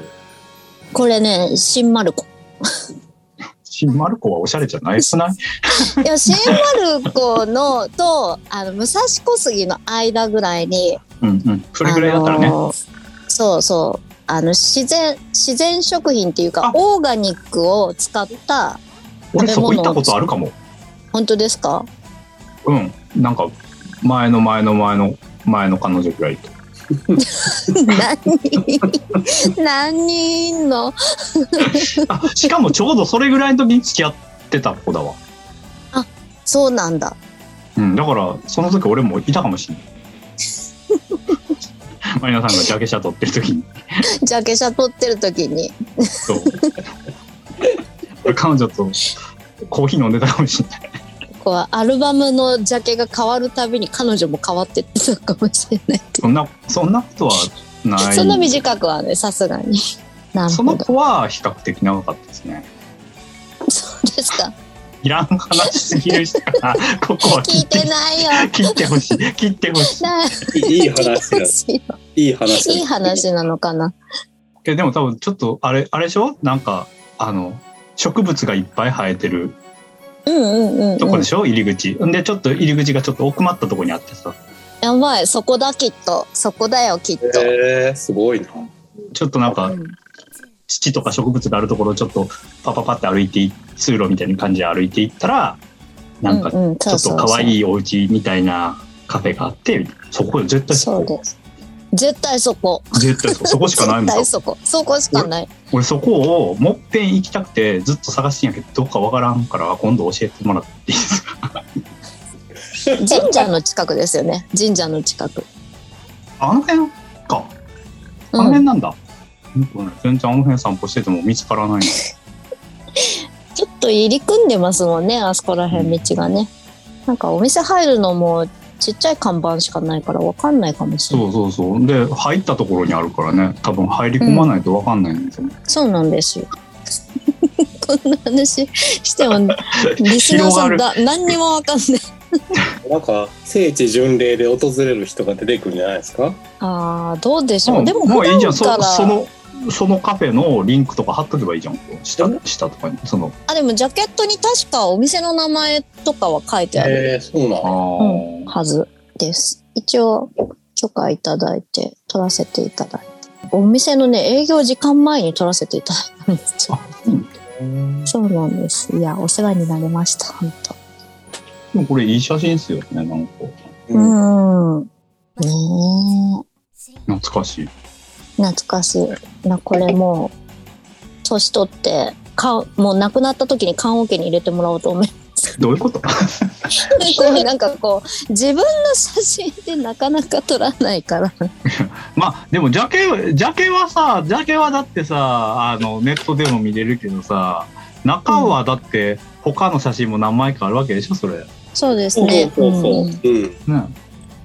これね、新丸子。新丸子はおしゃれじゃない？くな？いいや、新丸子のと、あの、武蔵小杉の間ぐらいに、うんうん。それぐらいだったらね、あのそうそう。あの、自然、自然食品っていうかあ、オーガニックを使った、俺そこ行ったことあるかも。本当ですか？うん。なんか前の前の前の前の彼女ぐらいと何？人 何人いんの？あしかもちょうどそれぐらいの時に付き合ってた子だわ。そうなんだ。うんだからその時俺もいたかもしれない。マリナさんがジャケ写撮ってる時に。ジャケ写撮ってる時に。そう。俺彼女とコーヒー飲んでたかもしれないこうアルバムのジャケが変わるたびに彼女も変わってってたかもしれない。そんなそんなことはないそんな短くはね、さすがに。な るそほど。の子は比較的長かったですねそうですか。いらん話すぎるしな。ここは聞いてないよ。切ってほしい。切ってほしい。いい話だ。いい話だ。いい話なのかな。えでも多分ちょっとあれ、あれでしょ？なんか、あの、植物がいっぱい生えてる。とこでしょ、入り口。んで、ちょっと入り口がちょっと奥まったとこにあってさ。やばい、そこだきっと。そこだよ、きっと。えー、すごいな。ちょっとなんか、土とか植物があるところをちょっとパパパって歩いてい通路みたいな感じで歩いていったらなんかちょっと可愛いお家みたいなカフェがあってそこ絶対そこそうです。絶対そこ。絶対そこそこしかないんだ絶対そこ。そこしかない。俺そこをもっぺん行きたくてずっと探してんやけどどっかわからんから今度教えてもらっていいですか？神社の近くですよね。神社の近く。あの辺かあのうん、辺なんだ、うん全然あの辺散歩してても見つからないの ちょっと入り組んでますもんね、あそこら辺道がね。なんかお店入るのもちっちゃい看板しかないからわかんないかもしれない。そうそうそうで入ったところにあるからね多分入り込まないとわかんないんですよね、そうなんですよ。こんな話しても、リスナーさんだ何にもわかんない。なんか、聖地巡礼で訪れる人が出てくるんじゃないですか？ああ、どうでしょう。うんでももういいじゃんそそのそのカフェのリンクとか貼っとけばいいじゃん下下とかにそのあ、でもジャケットに確かお店の名前とかは書いてあるえー、そうなあのー、はずです。一応許可いただいて撮らせていただいて。お店のね、営業時間前に撮らせていただいたんですよ。そうなんです。いや、お世話になりました、本当。でもこれいい写真ですよねなんかうんうん。ね懐かしいえ、懐かしい。な、これもう、年取って、かもう亡くなった時に棺桶に入れてもらおうと思いどういうこと？こうなんかこう自分の写真ってなかなか撮らないから。まあでもジャケジャケはさジャケはだってさあのネットでも見れるけどさ中はだって他の写真も何枚かあるわけでしょそれ。ねそうですそうねそうそう。うん。うん。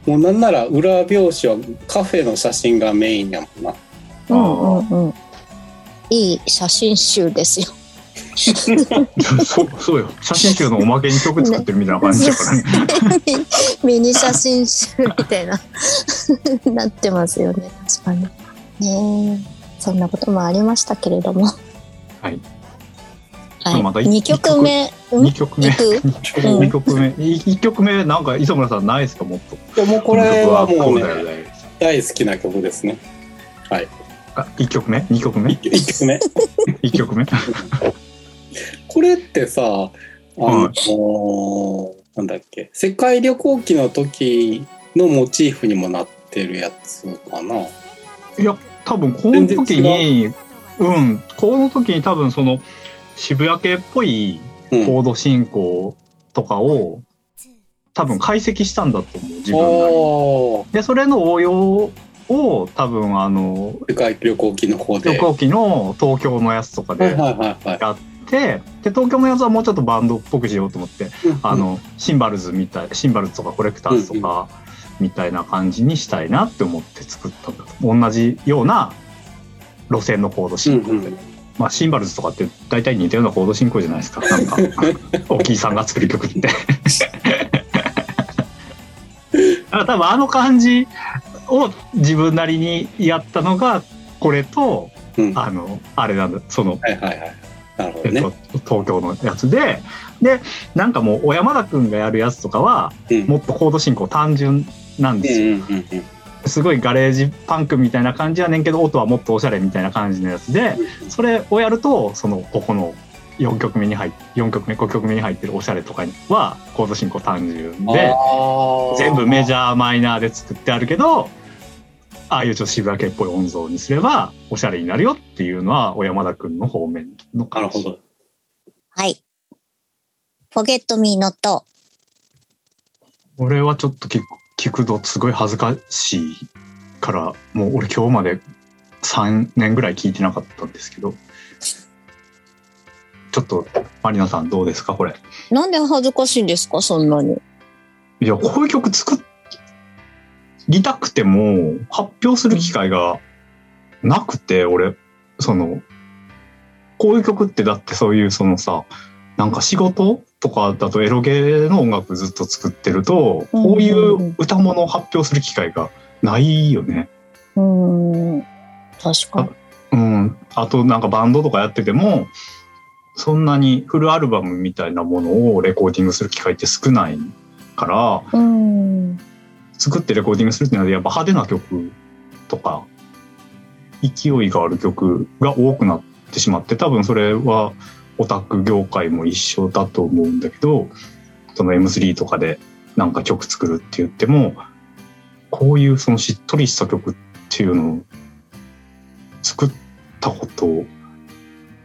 もうなんなら裏表紙はカフェの写真がメインやもんな。うんうんうん。いい写真集ですよ。そうそうよ。写真集のおまけに曲作ってるみたいな感じだからね。ミニ写真集みたいな。なってますよね。確かに。ねえ。そんなこともありましたけれども。はいはい、まだ2曲目。うん？2曲目。いく？うん。2曲目。1曲目なんか磯村さんないですかもっと？でもこれはもうこの曲はこうね、ね大好きな曲ですね。あ1曲目？2曲目？一曲目。1 曲目？これってさ、あのなんだっけ、世界旅行記の時のモチーフにもなってるやつかな。いや多分この時にうん。この時に多分その渋谷系っぽいうん。コード進行とかを多分解析したんだと思う自分なりにおーでそれの応用を多分あの世界旅行記の方で。旅行機の東京のやつとかで。やってで東京のやつはもうちょっとバンドっぽくしようと思ってあのシンバルズみたいシンバルズとかコレクターズとかみたいな感じにしたいなって思って作ったんだと同じような路線のコード進行で、うんうんまあシンバルズとかって大体似たようなコード進行じゃないですかなんか 大木さんが作る曲ってだから多分あの感じを自分なりにやったのがこれとうん。はあのあれなんだそのいはいはい。なるほどね。えっと、東京のやつででなんかもう小山田君がやるやつとかはうんもっとコード進行単純なんですよ、うんうんうんうんすごいガレージパンクみたいな感じやねんけど音はもっとおしゃれみたいな感じのやつでそれをやるとそのここの4曲目に入っ4曲目5曲目に入ってるおしゃれとかはコード進行単純で全部メジャャーマイナーで作ってあるけどああいうちょっと渋谷系っぽい音像にすればおしゃれになるよっていうのは小山田君の方面の感じなるほど。はい。Forget Me Not。俺はちょっと聞く聞くとすごい恥ずかしいからもう俺今日まで3年ぐらい聞いてなかったんですけどちょっとマリナさんどうですかこれ？なんで恥ずかしいんですかそんなに？いやこういう曲作りたくても発表する機会がなくて俺そのこういう曲ってだってそういうそのさなんか仕事とかだとエロゲの音楽ずっと作ってると、こういう歌物を発表する機会がないよね。うん。確かに。うん。あとなんかバンドとかやってても、そんなにフルアルバムみたいなものをレコーディングする機会って少ないから、うん。作ってレコーディングするっていうのはやっぱ派手な曲とか、勢いがある曲が多くなってしまって、多分それはオタク業界も一緒だと思うんだけど、その M3 とかでなんか曲作るって言っても、こういうそのしっとりした曲っていうのを作ったこと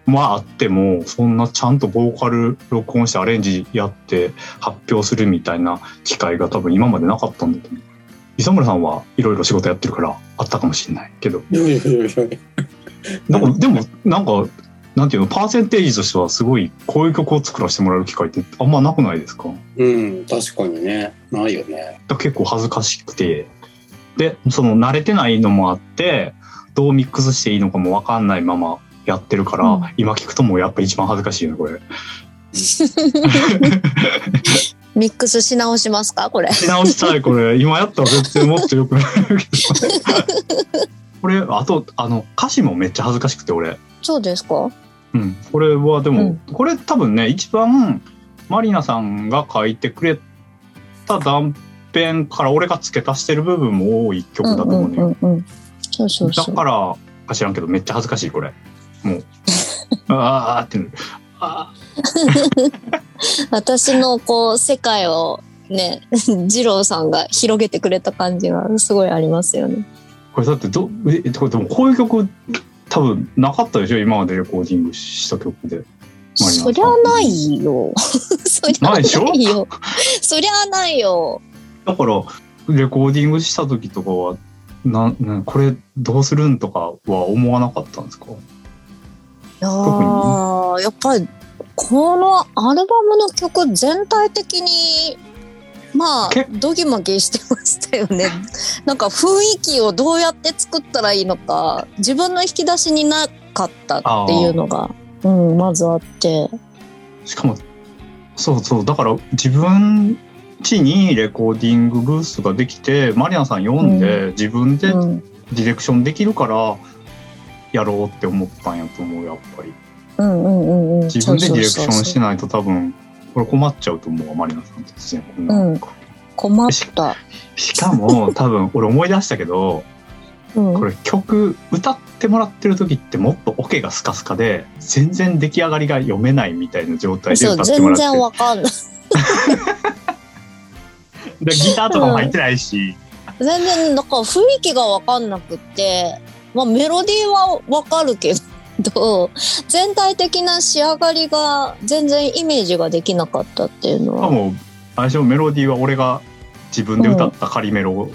はあっても、そんなちゃんとボーカル録音してアレンジやって発表するみたいな機会が多分今までなかったんだと思う。磯村さんはいろいろ仕事やってるからあったかもしれないけど。いやいやいやいやなんかでもなんか、なんていうの、パーセンテージとしてはすごいこういう曲を作らせてもらえる機会ってあんまなくないですか？うん、確かにね。ないよね。結構恥ずかしくて。で、その慣れてないのもあって、どうミックスしていいのかもわかんないままやってるから、うん今聞くともうやっぱ一番恥ずかしいよね、これ。ミックスし直しますか？これ。し直したい、これ。今やったら絶対もっとよくなるけど。これ、あと、あの、歌詞もめっちゃ恥ずかしくて、俺。そうですか？うん。これはでも、うんこれ多分ね、一番、マリナさんが書いてくれた断片から俺が付け足してる部分も多い曲だと思うね。うんうんだ。からか知らんけど、めっちゃ恥ずかしい、これ。もう。あーって。あ 私のこう世界をね、二郎さんが広げてくれた感じがすごいありますよね。ーこれだってど、え、これでもこういう曲、多分なかったでしょ今までレコーディングした曲で。そりゃないよ。そりゃないでしょ？ないよ。そりゃないよ。だから、レコーディングした時とかは、な、な、これどうするんとかは思わなかったんですか？いやーやっぱりこのアルバムの曲全体的にまあけドギマギしてましたよね。なんか雰囲気をどうやって作ったらいいのか自分の引き出しになかったっていうのが、うん、まずあって。しかも、そうそう、だから自分家にレコーディングブースができて、マリアンさん読んで、自分でうん。ディレクションできるから、やろうって思ったんやと思う、やっぱり。うんうんうんうん。自分でディレクションしないと多分、これ困っちゃうと思うわ、マリアンさん突然こんな。うん。困った、しかも、多分、俺思い出したけど、うん、これ曲歌ってもらってる時ってもっとオケがスカスカで全然出来上がりが読めないみたいな状態で歌ってもら全って。然わかんない。でギターとかも入ってないし、全然なんか雰囲気が分かんなくって、まあ、メロディーは分かるけど全体的な仕上がりが全然イメージができなかったっていうのは。しかも最初メロディーは俺が自分で歌った仮メロの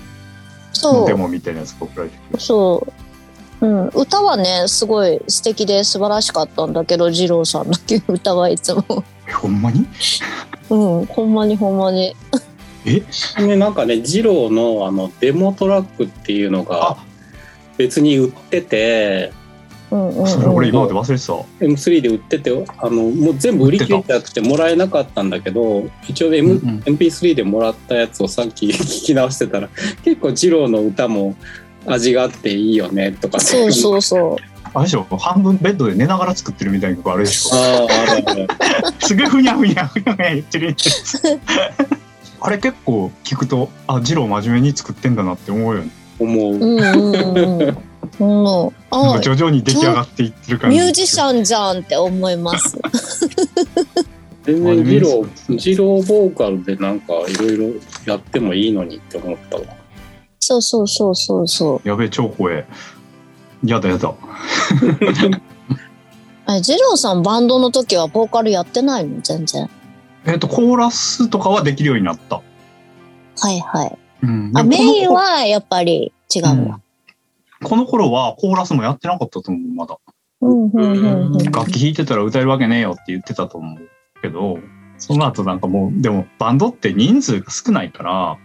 そう。デモみたいなやつが送られてくるそう、うん、歌はねすごい素敵で素晴らしかったんだけど二郎さんの歌はいつも。えほんまに？うんほんまにほんまに。ね、なんかね、ジローのあのデモトラックっていうのがあ。別に売ってて、うんうん、それうん、俺今まで忘れてた M3 で売ってて、あの、もう全部売り切れちゃってもらえなかったんだけど、一応 M、うんうん。MP3 でもらったやつをさっき 聞き直してたら、結構ジローの歌も味があっていいよねとか。そうそうそう。あれでしょ半分ベッドで寝ながら作ってるみたいな曲あるでしょ。ああ、あるある。すげえふにゃふにゃふにゃふにゃ言ってるやつ。あれ結構聞くとあジロー真面目に作ってんだなって思うよね。思う。うんうんうんうん。うんあ徐々に出来上がっていってる感じ。ミュージシャンじゃんって思います。全然ジロー、ジローボーカルでなんかいろいろやってもいいのにって思ったわ。そうそうそうそうそう。やべえ超怖え。やだやだ。え二郎さんバンドの時はボーカルやってないの？全然。えっ、とコーラスとかはできるようになった、はいはい。うん、あメインはやっぱり違うんだこの頃はコーラスもやってなかったと思うまだ。楽器弾いてたら歌えるわけねえよって言ってたと思うけどその後なんかもうでもバンドって人数が少ないから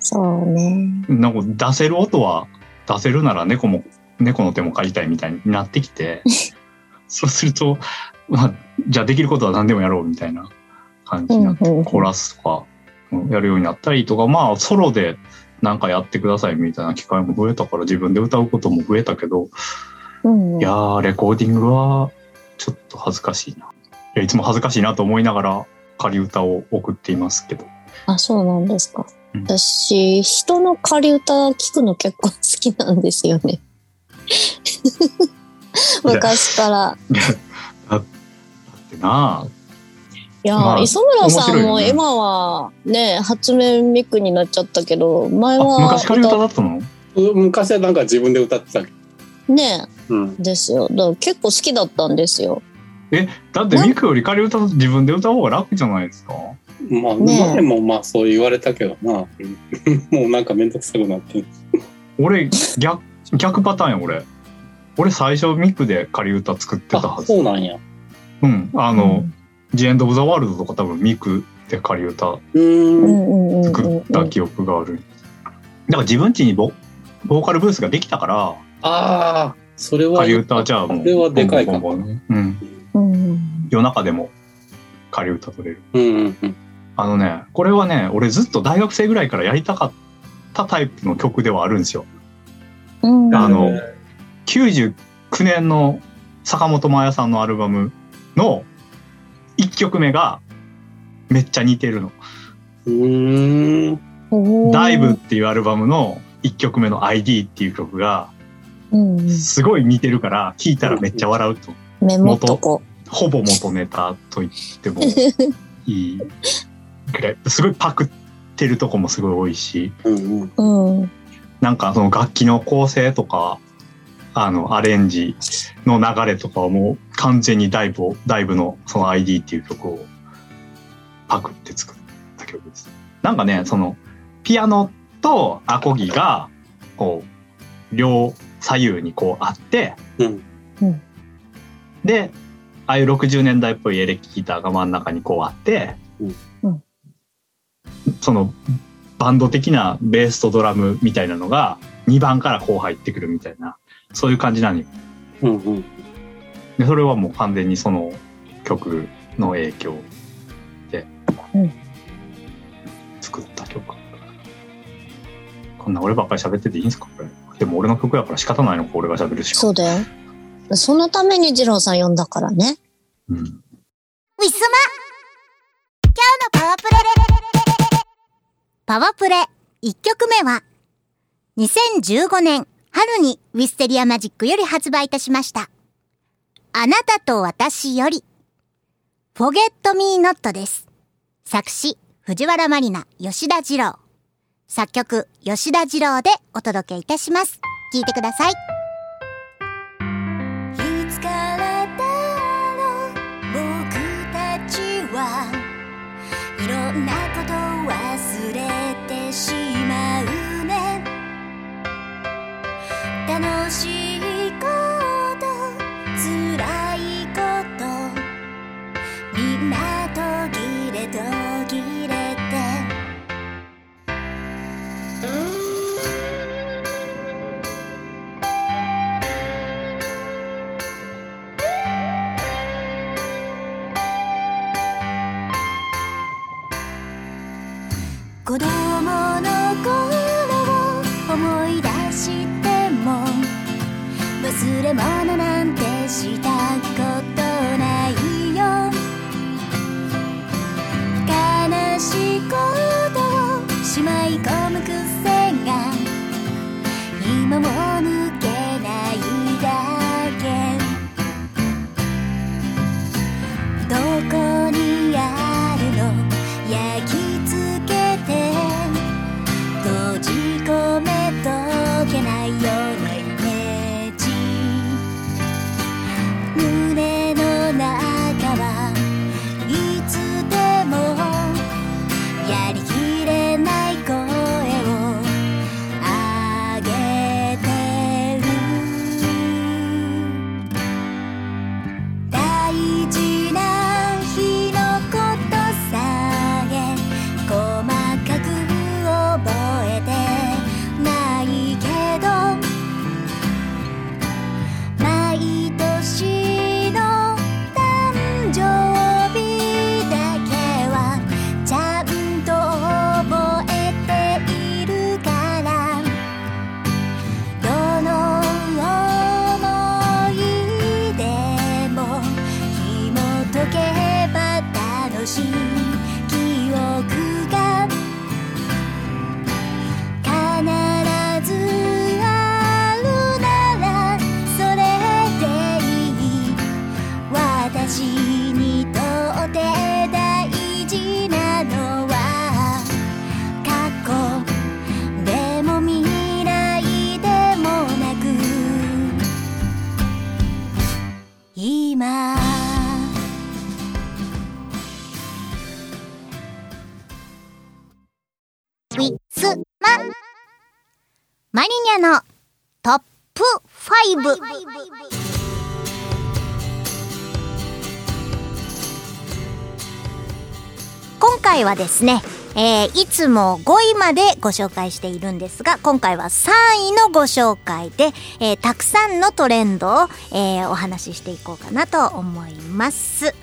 そうね。なんか出せる音は出せるなら猫も猫の手も借りたいみたいになってきて そうすると、まあ、じゃあできることは何でもやろうみたいな感じになって、コーラスとかうんやるようになったりとか、まあソロでなんかやってくださいみたいな機会も増えたから自分で歌うことも増えたけど、うんいやー、レコーディングはちょっと恥ずかしいな。いや、いつも恥ずかしいなと思いながら仮歌を送っていますけど。あ、そうなんですか。うん私、人の仮歌聞くの結構好きなんですよね。昔から。だってなあいやー、まあ磯村さんも今はね、初音ミクになっちゃったけど、前はあ昔仮歌歌だったの？昔はなんか自分で歌ってた。ねうん。ですよ。だから結構好きだったんですよ。え、だってミクより仮歌自分で歌う方が楽じゃないですか？まあ、前もまあそう言われたけどな。う んもうなんかめんどくさくなって。俺、逆、逆パターンや、俺。俺最初ミクで仮歌作ってたあは、ず。そうなんや。うん。あの、ジエンド・オブ・ザ・ワールドとか多分ミクで仮歌う。うんんうんうん作うんった記憶がある。だから自分家にボボーカルブースができたから、ああ、それは。仮歌じゃあもう。それはでかいかもねうん。うんうん夜中でも仮歌取れる。うんうんうん。あのね、これはね、俺ずっと大学生ぐらいからやりたかったタイプの曲ではあるんですよ。うんあの99年の坂本真綾さんのアルバムの1曲目がめっちゃ似てるの。うーん。おーダイブっていうアルバムの1曲目の ID っていう曲がすごい似てるから聴いたらめっちゃ笑うと。メモっとこほぼ元ネタと言っても いいくらい。すごいパクってるとこもすごい多いし、うんうん。う。うん。なんかその楽器の構成とか、あの、アレンジの流れとかはもう完全にダイブを、ダイブのその ID っていう曲をパクって作った曲です。なんかね、その、ピアノとアコギが、こう、両左右にこうあって、うん。で、ああいう60年代っぽいエレキギターが真ん中にこうあって、うん。うん。そのバンド的なベースとドラムみたいなのが2番からこう入ってくるみたいな、そういう感じなのよ。うんうん。でそれはもう完全にその曲の影響でうん作った曲。こんな俺ばっかり喋ってていいんですか？これ。でも俺の曲やから仕方ないのか俺が喋るしか。そうだよ。そのために二郎さん呼んだからね。うん。ウィスマ今日のパワープレパワープレ1曲目は2015年春にウィステリアマジックより発売いたしました。あなたと私より Forget Me Not です。作詞藤原まりな吉田二郎。作曲吉田二郎でお届けいたします。聴いてください。いしいれ物なんてしたことないよ。悲しいことをしまい込む癖が今もはですね、えーいつも5位までご紹介しているんですが、今回は3位のご紹介で、えーたくさんのトレンドを、えーお話ししていこうかなと思います。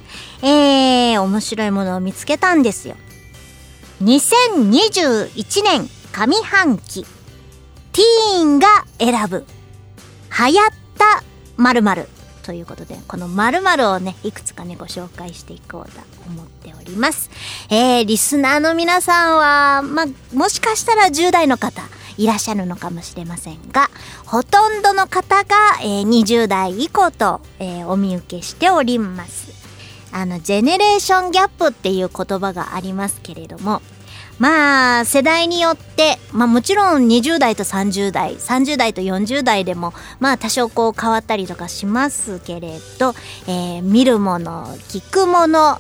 えー、面白いものを見つけたんですよ。2021年上半期、ティーンが選ぶ、流行った〇〇ということで、この〇〇をね、いくつかね、ご紹介していこうと思っております。えー、リスナーの皆さんは、ま、もしかしたら10代の方、いらっしゃるのかもしれませんが、ほとんどの方が、えー20代以降と、えーお見受けしております。あの、ジェネレーションギャップっていう言葉がありますけれども、まあ、世代によって、まあもちろん20代と30代、30代と40代でも、まあ多少こう変わったりとかしますけれど、えー見るもの、聞くもの、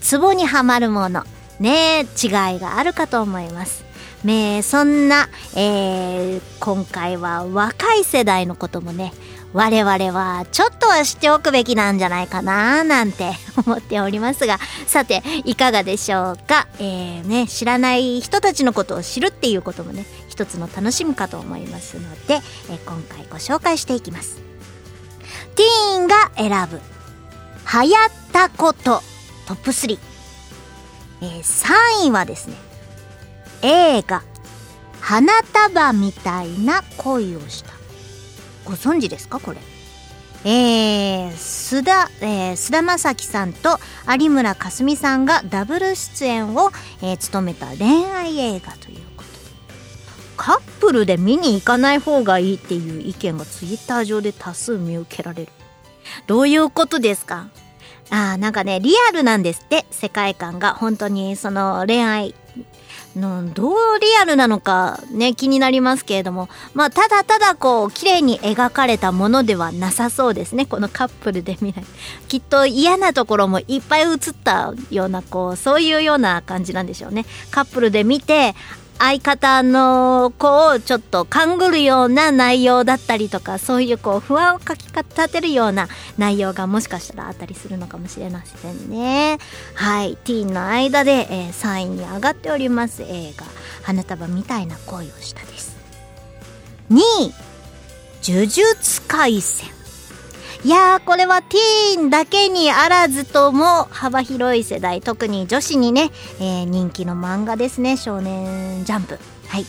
ツボにはまるもの、ね、違いがあるかと思います。ね、そんな、えー今回は若い世代のこともね、我々はちょっとは知っておくべきなんじゃないかななんて 思っておりますが、さて、いかがでしょうか？えーね、知らない人たちのことを知るっていうこともね、一つの楽しみかと思いますので、えー今回ご紹介していきます。ティーンが選ぶ、流行ったこと、トップ3。えー3位はですね、映画、花束みたいな恋をした。ご存知ですかこれ？えー、須田、えー、須田将暉さんと有村架純さんがダブル出演を、えー務めた恋愛映画ということで。カップルで見に行かない方がいいっていう意見がツイッター上で多数見受けられる。どういうことですか？あーなんかねリアルなんですって世界観が。本当にその恋愛のどうリアルなのかね気になりますけれども。まあただただこう綺麗に描かれたものではなさそうですね。このカップルで見ない。きっと嫌なところもいっぱい映ったようなこうそういうような感じなんでしょうね。カップルで見て相方の子をちょっと勘ぐるような内容だったりとかそういうこう不安をかき立てるような内容がもしかしたらあったりするのかもしれませんね。はい。ティーンの間で、えー3位に上がっております映画「花束みたいな恋をした」です。2位「呪術廻戦」いやーこれはティーンだけにあらずとも幅広い世代特に女子にね、えー人気の漫画ですね少年ジャンプ。はい。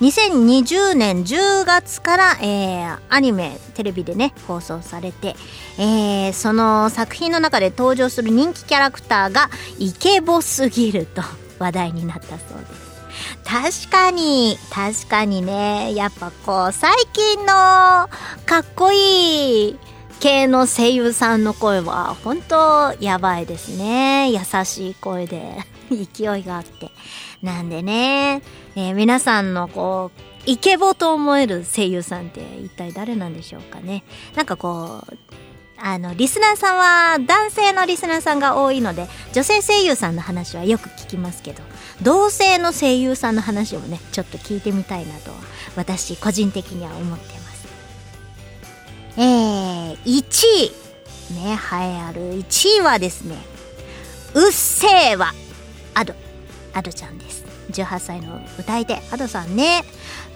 2020年10月から、えーアニメテレビでね放送されて、えーその作品の中で登場する人気キャラクターがイケボすぎると話題になったそうです。確かに。確かにね。やっぱこう最近のかっこいい系の声優さんの声は本当やばいですね。優しい声で。勢いがあって。なんでね、えー皆さんのこうイケボと思える声優さんって一体誰なんでしょうかね。なんかこうあのリスナーさんは男性のリスナーさんが多いので女性声優さんの話はよく聞きますけど。同性の声優さんの話をねちょっと聞いてみたいなと私個人的には思ってます。えー、1位ね栄えある1位はですねうっせぇわアド。アドちゃんです。18歳の歌い手アドさんね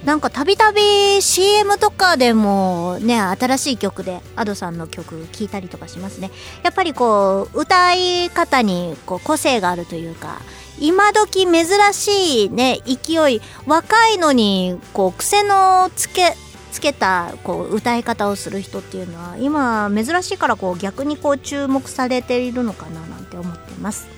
なんかたびたび CM とかでもね新しい曲でアドさんの曲聴いたりとかしますね。やっぱりこう歌い方にこう個性があるというか今時珍しいね勢い若いのにこう癖のつけつけたこう歌い方をする人っていうのは今珍しいからこう逆にこう注目されているのかななんて思ってます。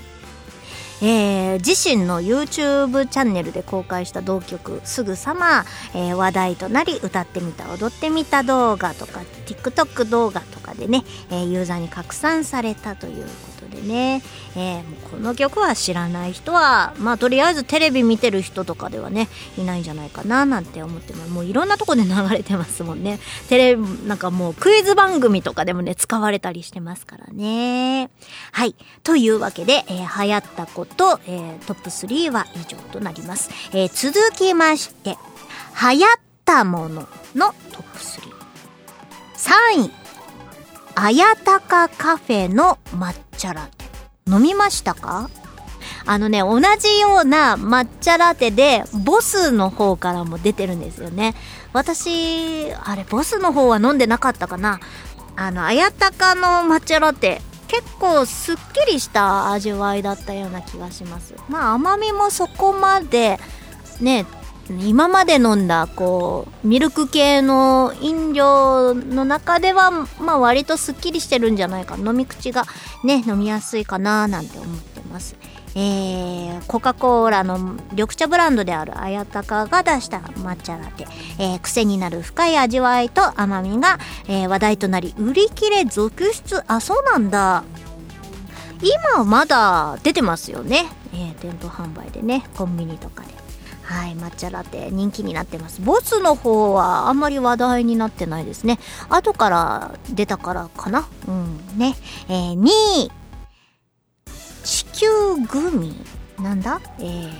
えー自身の YouTube チャンネルで公開した同曲「すぐさま」えー話題となり歌ってみた踊ってみた動画とか TikTok 動画とかでね、えーユーザーに拡散されたということでね、えーこの曲は知らない人はまあとりあえずテレビ見てる人とかではねいないんじゃないかななんて思ってます。もういろんなとこで流れてますもんね。テレビなんかもうクイズ番組とかでもね使われたりしてますからね。はい。というわけで、えー流行ったこと、えートップ3は以上となります、えー続きまして流行ったもののトップ33位あやたかカフェの抹茶ラテ。飲みましたか？あのね同じような抹茶ラテでボスの方からも出てるんですよね。私あれボスの方は飲んでなかったかな。あのあやたかの抹茶ラテ結構すっきりした味わいだったような気がします。まあ甘みもそこまでね今まで飲んだこうミルク系の飲料の中ではまあ割とすっきりしてるんじゃないか飲み口がね飲みやすいかななんて思ってます。えー、コカ・コーラの緑茶ブランドであるあやたかが出した抹茶ラテ、えー癖になる深い味わいと甘みが、えー話題となり売り切れ続出。あそうなんだ。今まだ出てますよね、えー店頭販売でねコンビニとかで。はい抹茶ラテ人気になってます。ボスの方はあんまり話題になってないですね。後から出たからかな。うんね。えー、2位地球グミ。なんだ？えー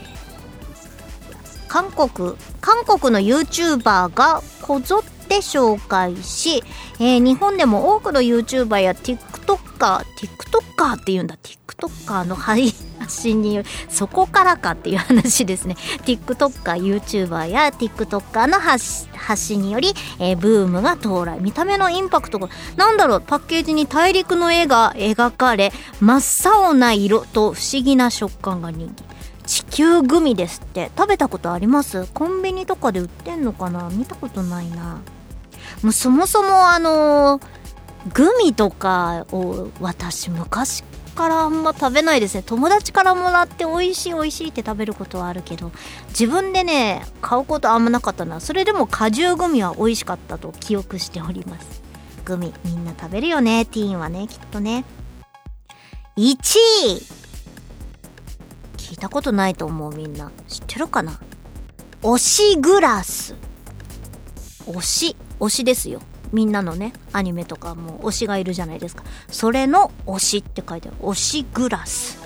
韓国韓国の YouTuber がこぞって紹介し、えー日本でも多くの YouTuber や TikToker、TikToker って言うんだ、TikToker の配信による、そこからかっていう話ですね。TikToker、YouTuber や TikToker の発発信により、えーブームが到来。見た目のインパクトが、なんだろう、パッケージに大陸の絵が描かれ、真っ青な色と不思議な食感が人気。地球グミですって。食べたことあります？コンビニとかで売ってんのかな？見たことないな。もうそもそもあのーグミとかを私昔からあんま食べないですね。友達からもらって美味しい美味しいって食べることはあるけど自分でね買うことあんまなかったな。それでも果汁グミは美味しかったと記憶しております。グミみんな食べるよね。ティーンはねきっとね。1位聞いたことないと思うみんな。知ってるかな？推しグラス。推し。推しですよ。みんなのねアニメとかも推しがいるじゃないですか。それの推しって書いてある。推しグラス。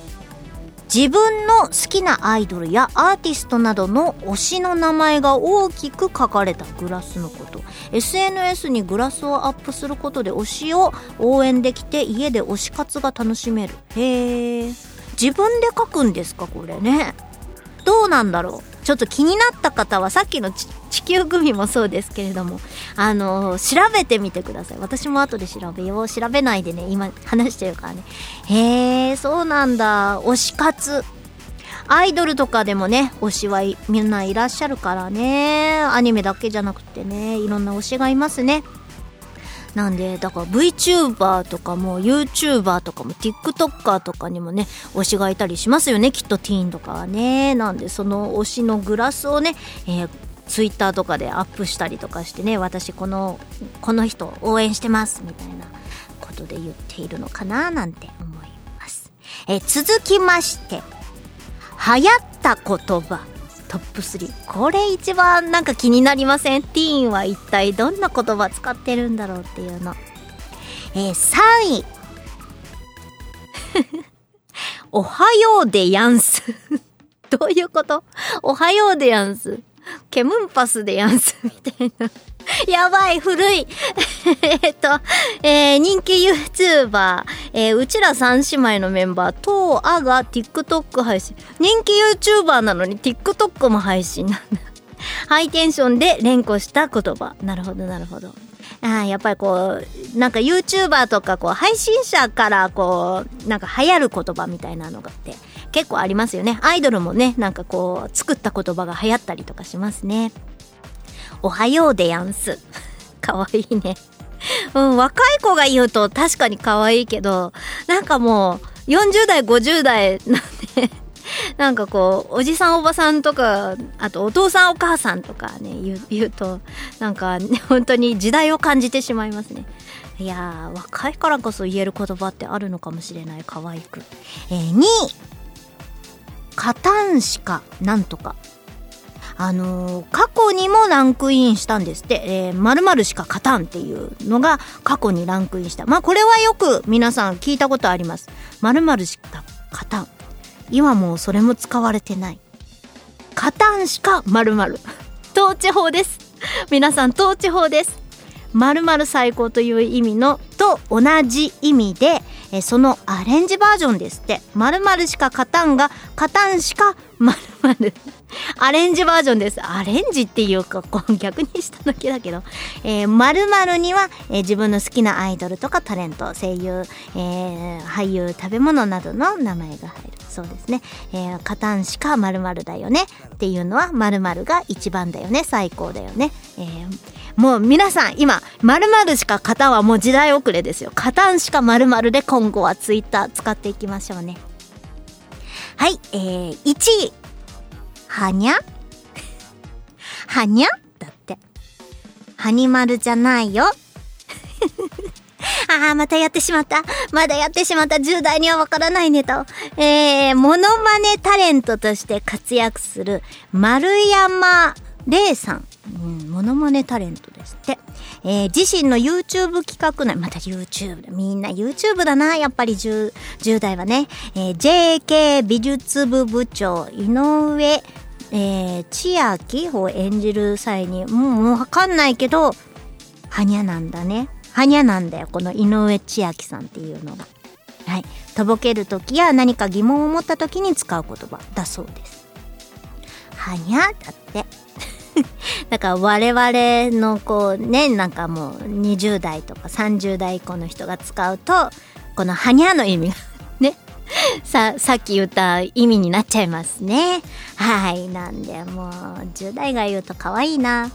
自分の好きなアイドルやアーティストなどの推しの名前が大きく書かれたグラスのこと。SNS にグラスをアップすることで推しを応援できて家で推し活が楽しめる。へえ自分で書くんですかこれね。どうなんだろう。ちょっと気になった方はさっきの地球グミもそうですけれどもあの調べてみてください。私も後で調べよう。調べないでね今話してるからね。へえそうなんだ。推し活。アイドルとかでもね推しはみんないらっしゃるからね。アニメだけじゃなくてねいろんな推しがいますね。なんでだから VTuber とかも YouTuber とかも TikToker とかにもね推しがいたりしますよね。きっとティーンとかはね。なんでその推しのグラスをね、えー、Twitter とかでアップしたりとかしてね私このこの人応援してますみたいなことで言っているのかななんて思います、え続きまして流行った言葉。トップ3これ一番なんか気になりません？ティーンは一体どんな言葉使ってるんだろうっていうの。えー、3位。おはようでやんす。どういうこと？おはようでやんす。ケムンパスでやんすみたいなやばい、古い。えっと、えー人気 YouTuber、えーうちら三姉妹のメンバー、トーアが TikTok 配信。人気 YouTuber なのに TikTok も配信なんだ。ハイテンションで連呼した言葉。なるほど、なるほど。あやっぱりこう、なんか YouTuber とかこう配信者からこう、なんか流行る言葉みたいなのがあって結構ありますよね。アイドルもね、なんかこう、作った言葉が流行ったりとかしますね。おはようでやんす。かわいいね。うん、若い子が言うと確かに可愛いけど、なんかもう、40代、50代なんで、なんかこう、おじさんおばさんとか、あとお父さんお母さんとかね、言う言うと、なんか、ね、本当に時代を感じてしまいますね。いやー若いからこそ言える言葉ってあるのかもしれない可愛く、えー、2位カタンシカなんとかあのー過去にもランクインしたんですって、えー、〇〇しか勝たんっていうのが過去にランクインした。まあこれはよく皆さん聞いたことあります。〇〇しか勝たん。今もうそれも使われてない。勝たんしか〇〇。統治法です。皆さん統治法です。〇〇最高という意味のと同じ意味で、えそのアレンジバージョンですって。〇〇しか勝たんが、勝たんしか〇〇。アレンジバージョンです。アレンジっていうか、こう逆にしただけだけど、えー、〇〇には、えー自分の好きなアイドルとかタレント、声優、えー俳優、食べ物などの名前が入る。そうですね。えー、カタンしか〇〇だよねっていうのは〇〇が一番だよね、最高だよね。えーもう皆さん今、〇〇しかカタンはもう時代遅れですよ。カタンしか〇〇で今後はツイッター使っていきましょうね。はい、えー、1位。はにゃ？はにゃ？だって。はにまるじゃないよ。ああ、またやってしまった。まだやってしまった。10代にはわからないネタを。えー、モノマネタレントとして活躍する丸山礼さん。うん、モノマネタレントですって。えー自身の YouTube 企画内、また YouTube だ。みんな YouTube だな。やっぱり 10, 10代はね。えー JK 美術部部長、井上、えー、千秋を演じる際に、もう、もうわかんないけど、はにゃなんだね。はにゃなんだよ。この井上千秋さんっていうのが。はい。とぼけるときや何か疑問を持ったときに使う言葉だそうです。はにゃだって。だから我々のこうね、なんかもう20代とか30代以降の人が使うと、このはにゃの意味が、さ、さっき言った意味になっちゃいますね。はい。なんでもう10代が言うと可愛いな。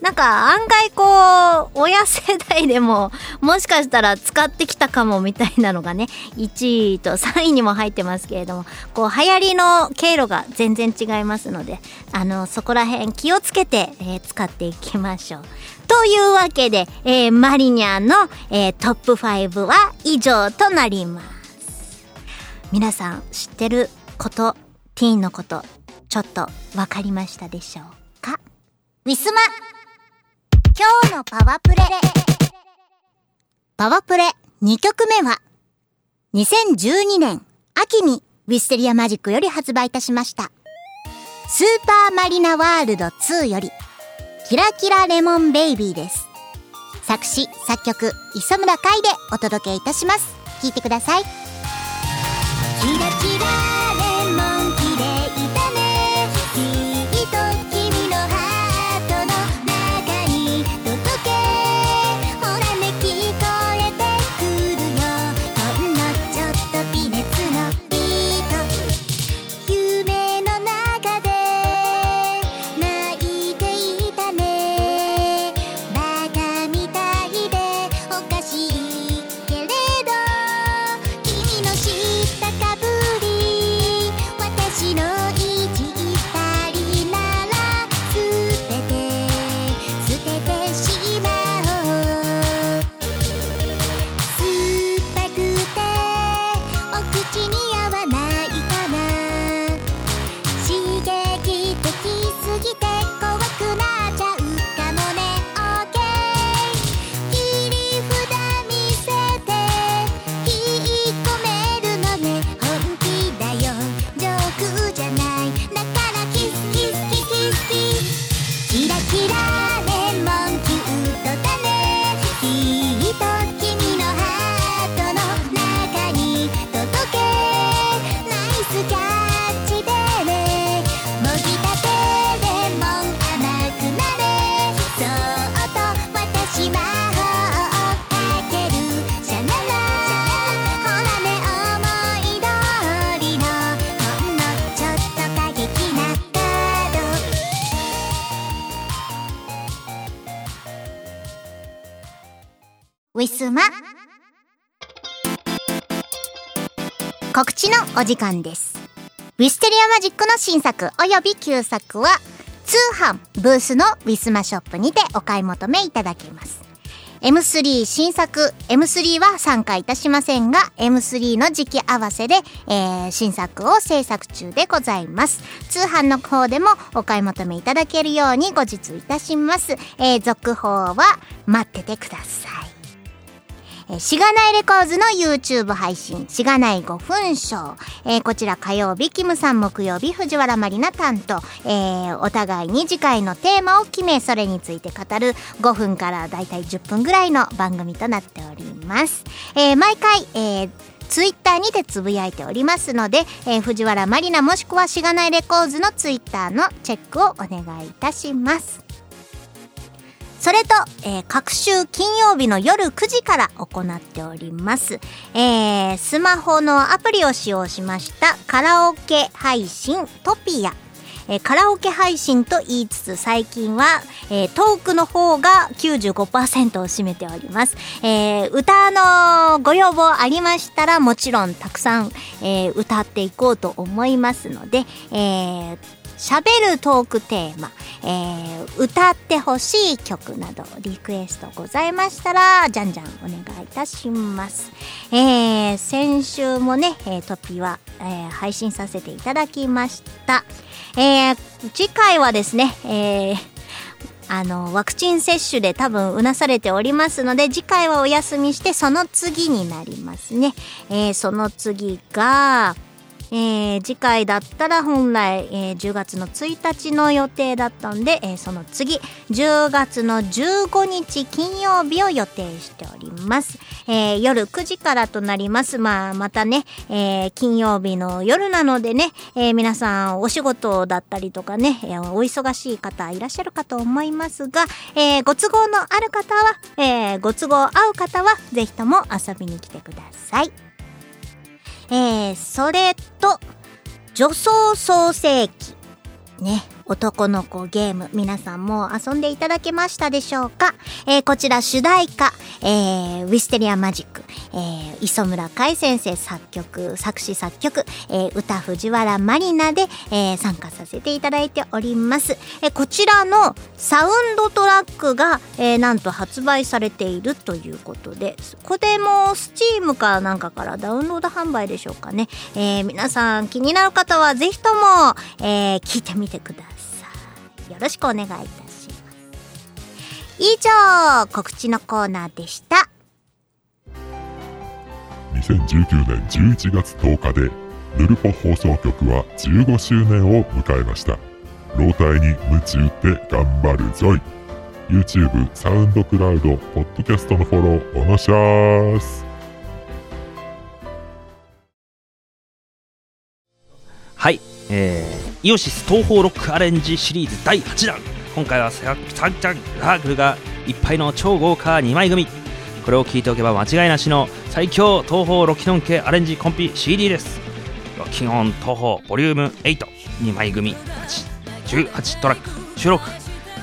なんか案外こう、親世代でももしかしたら使ってきたかもみたいなのがね、1位と3位にも入ってますけれども、こう流行りの経路が全然違いますので、あの、そこら辺気をつけて、えー使っていきましょう。というわけで、えーマリニャンの、えートップ5は以上となります。皆さん知ってること、ティーンのこと、ちょっとわかりましたでしょうか？ウィスマ今日のパワプレ。パワプレ2曲目は2012年秋にウィステリアマジックより発売いたしました。スーパーマリナワールド2よりキラキラレモンベイビーです。作詞作曲磯村海でお届けいたします。聴いてください。お時間です。ウィステリアマジックの新作および旧作は通販ブースのウィスマショップにてお買い求めいただけます。M3 新作 M3 は参加いたしませんが M3 の時期合わせで、えー新作を制作中でございます通販の方でもお買い求めいただけるように後日いたします、えー続報は待っててくださいしがないレコーズの YouTube 配信、しがない5分ショー。えーこちら火曜日、キムさん木曜日、藤原まりな担当。えーお互いに次回のテーマを決め、それについて語る5分からだいたい10分ぐらいの番組となっております。えー毎回、えーツイッターにてつぶやいておりますので、えー藤原まりなもしくはしがないレコーズのツイッターのチェックをお願いいたします。それと、えー各週金曜日の夜9時から行っております。えースマホのアプリを使用しましたカラオケ配信トピア。えーカラオケ配信と言いつつ最近は、えートークの方が95%を占めております。えー歌のご要望ありましたらもちろんたくさん、え歌っていこうと思いますので、え喋るトークテーマ、えー歌ってほしい曲などリクエストございましたらじゃんじゃんお願いいたします。えー先週もね、えートピは、えー配信させていただきました。えー次回はですね、えーあの、ワクチン接種で多分うなされておりますので、次回はお休みして、その次になりますね。えーその次が、えー次回だったら本来、えー10月の1日の予定だったんで、えーその次10月の15日金曜日を予定しております、えー夜9時からとなります。まあまたね、えー金曜日の夜なのでね、えー皆さんお仕事だったりとかね、えーお忙しい方いらっしゃるかと思いますが、えーご都合のある方は、えーご都合合う方はぜひとも遊びに来てください。えー、それと、女装創世記。ね、男の子ゲーム、皆さんも遊んでいただけましたでしょうか？えー、こちら主題歌、えー、ウィステリアマジック、えー、磯村海先生作曲、作詞作曲、えー、歌藤原マリナで、えー、参加させていただいております。えー、こちらのサウンドトラックが、えー、なんと発売されているということで、これもスチームかなんかからダウンロード販売でしょうかね。えー、皆さん気になる方はぜひとも、えー、聞いてみてください。よろしくお願いいたします。以上、告知のコーナーでした。2019年11月10日でヌルポ放送局は15周年を迎えました老体に夢中って頑張るぞい YouTube、サウンドクラウド、ポッドキャストのフォローおのしゃーすはい、えー、イオシス東方ロックアレンジシリーズ第8弾。今回はサンチャンラーグルがいっぱいの超豪華2枚組。これを聞いておけば間違いなしの最強東方ロキノン系アレンジコンピ CD です。ロキノン東方ボリューム82枚組18トラック。収録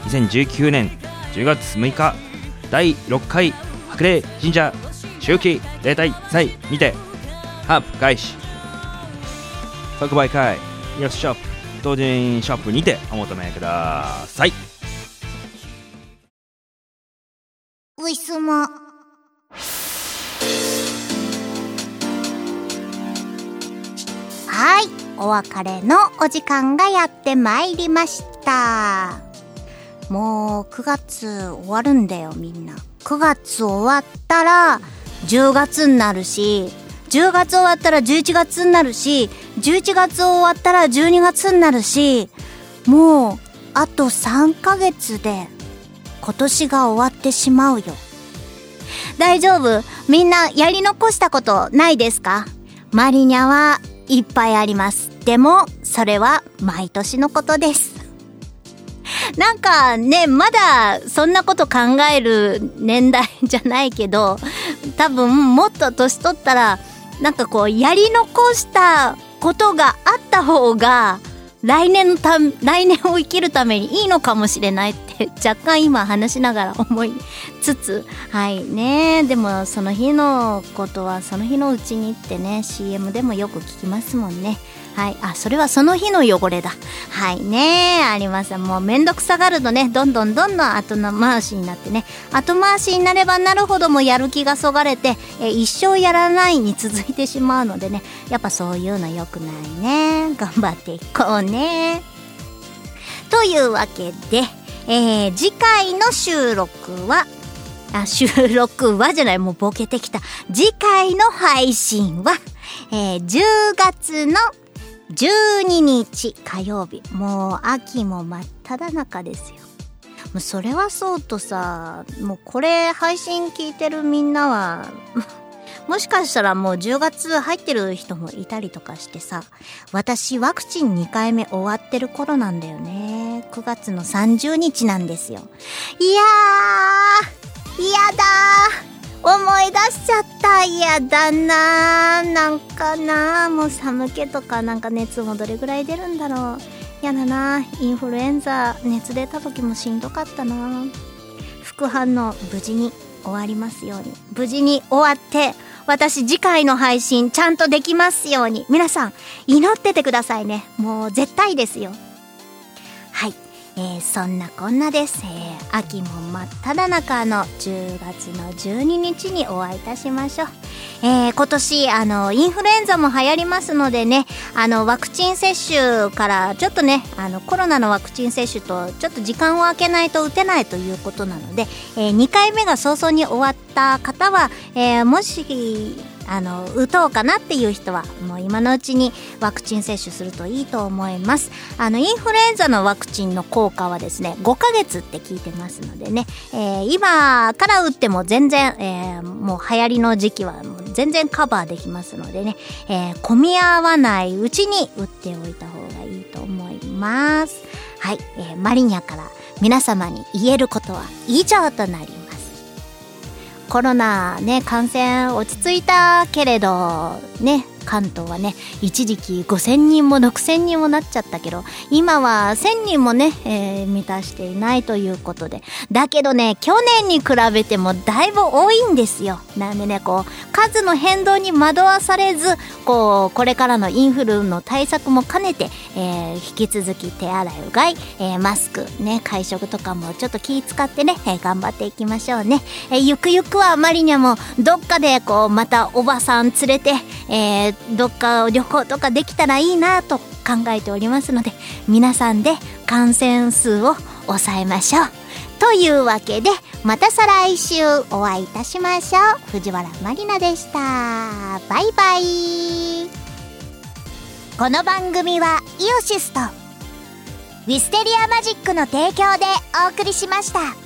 2019年10月6日。第6回白麗神社周期例大祭にてハープ開始。即売会。イオシショップ同人ショップにてお求めくださいウィスモ。はい、お別れのお時間がやってまいりました。もう9月終わるんだよみんな。9月終わったら10月になるし、10月終わったら11月になるし、11月終わったら12月になるし、もうあと3ヶ月で今年が終わってしまうよ。大丈夫？みんなやり残したことないですか？マリニャはいっぱいあります。でも、それは毎年のことです。なんかね、まだそんなこと考える年代じゃないけど、多分もっと年取ったら、なんかこう、やり残したことがあった方が、来年のた、来年を生きるためにいいのかもしれないって、若干今話しながら思いつつ、はいね。でもその日のことはその日のうちにってね、CM でもよく聞きますもんね。はい。あ、それはその日の汚れだ。はいね。あります。もうめんどくさがるとね、どんどんどんどん後回しになってね。後回しになればなるほどもやる気がそがれて、え一生やらないに続いてしまうのでね。やっぱそういうの良くないね。頑張っていこうね。というわけで、えー次回の収録は、あ、収録はじゃない、もうボケてきた。次回の配信は、えー10月の12日火曜日。もう秋も真っ只中ですよ。もうそれはそうとさ、もうこれ配信聞いてるみんなは、もしかしたらもう10月入ってる人もいたりとかしてさ、私ワクチン2回目終わってる頃なんだよね。9月の30日なんですよ。いやー、嫌だー。嫌だなー。なんかな。もう寒気とかなんか熱もどれぐらい出るんだろう。嫌だな。インフルエンザ熱出た時もしんどかったな。副反応無事に終わりますように。無事に終わって、私次回の配信ちゃんとできますように。皆さん、祈っててくださいね。もう絶対ですよ。えーそんなこんなです。えー秋も真っ只中の10月の12日にお会いいたしましょう。えー今年、あの、インフルエンザも流行りますのでね、あの、ワクチン接種から、ちょっとね、あの、コロナのワクチン接種と、ちょっと時間を空けないと打てないということなので、え2回目が早々に終わった方は、えもし、あの、打とうかなっていう人は、もう今のうちにワクチン接種するといいと思います。あの、インフルエンザのワクチンの効果はですね、5ヶ月って聞いてますのでね、えー今から打っても全然、えーもう流行りの時期はもう全然カバーできますのでね、えー混み合わないうちに打っておいた方がいいと思います。はい、えーマリニャから皆様に言えることは以上となります。コロナね、感染落ち着いたけれど、ね、関東はね、一時期5000人も6000人もなっちゃったけど、今は1000人もね、えー満たしていないということで。だけどね、去年に比べてもだいぶ多いんですよ。なんでね、こう、数の変動に惑わされず、こう、これからのインフルの対策も兼ねて、えー引き続き手洗い、うがい、えーマスク、ね、会食とかもちょっと気使ってね、えー頑張っていきましょうね。えーゆくゆくはマリニャもどっかでこう、またおばさん連れて、えーどっか旅行とかできたらいいなと考えておりますので、皆さんで感染数を抑えましょう。というわけで、また再来週お会いいたしましょう。藤原マリナでした。バイバイ。この番組はイオシスとウィステリアマジックの提供でお送りしました。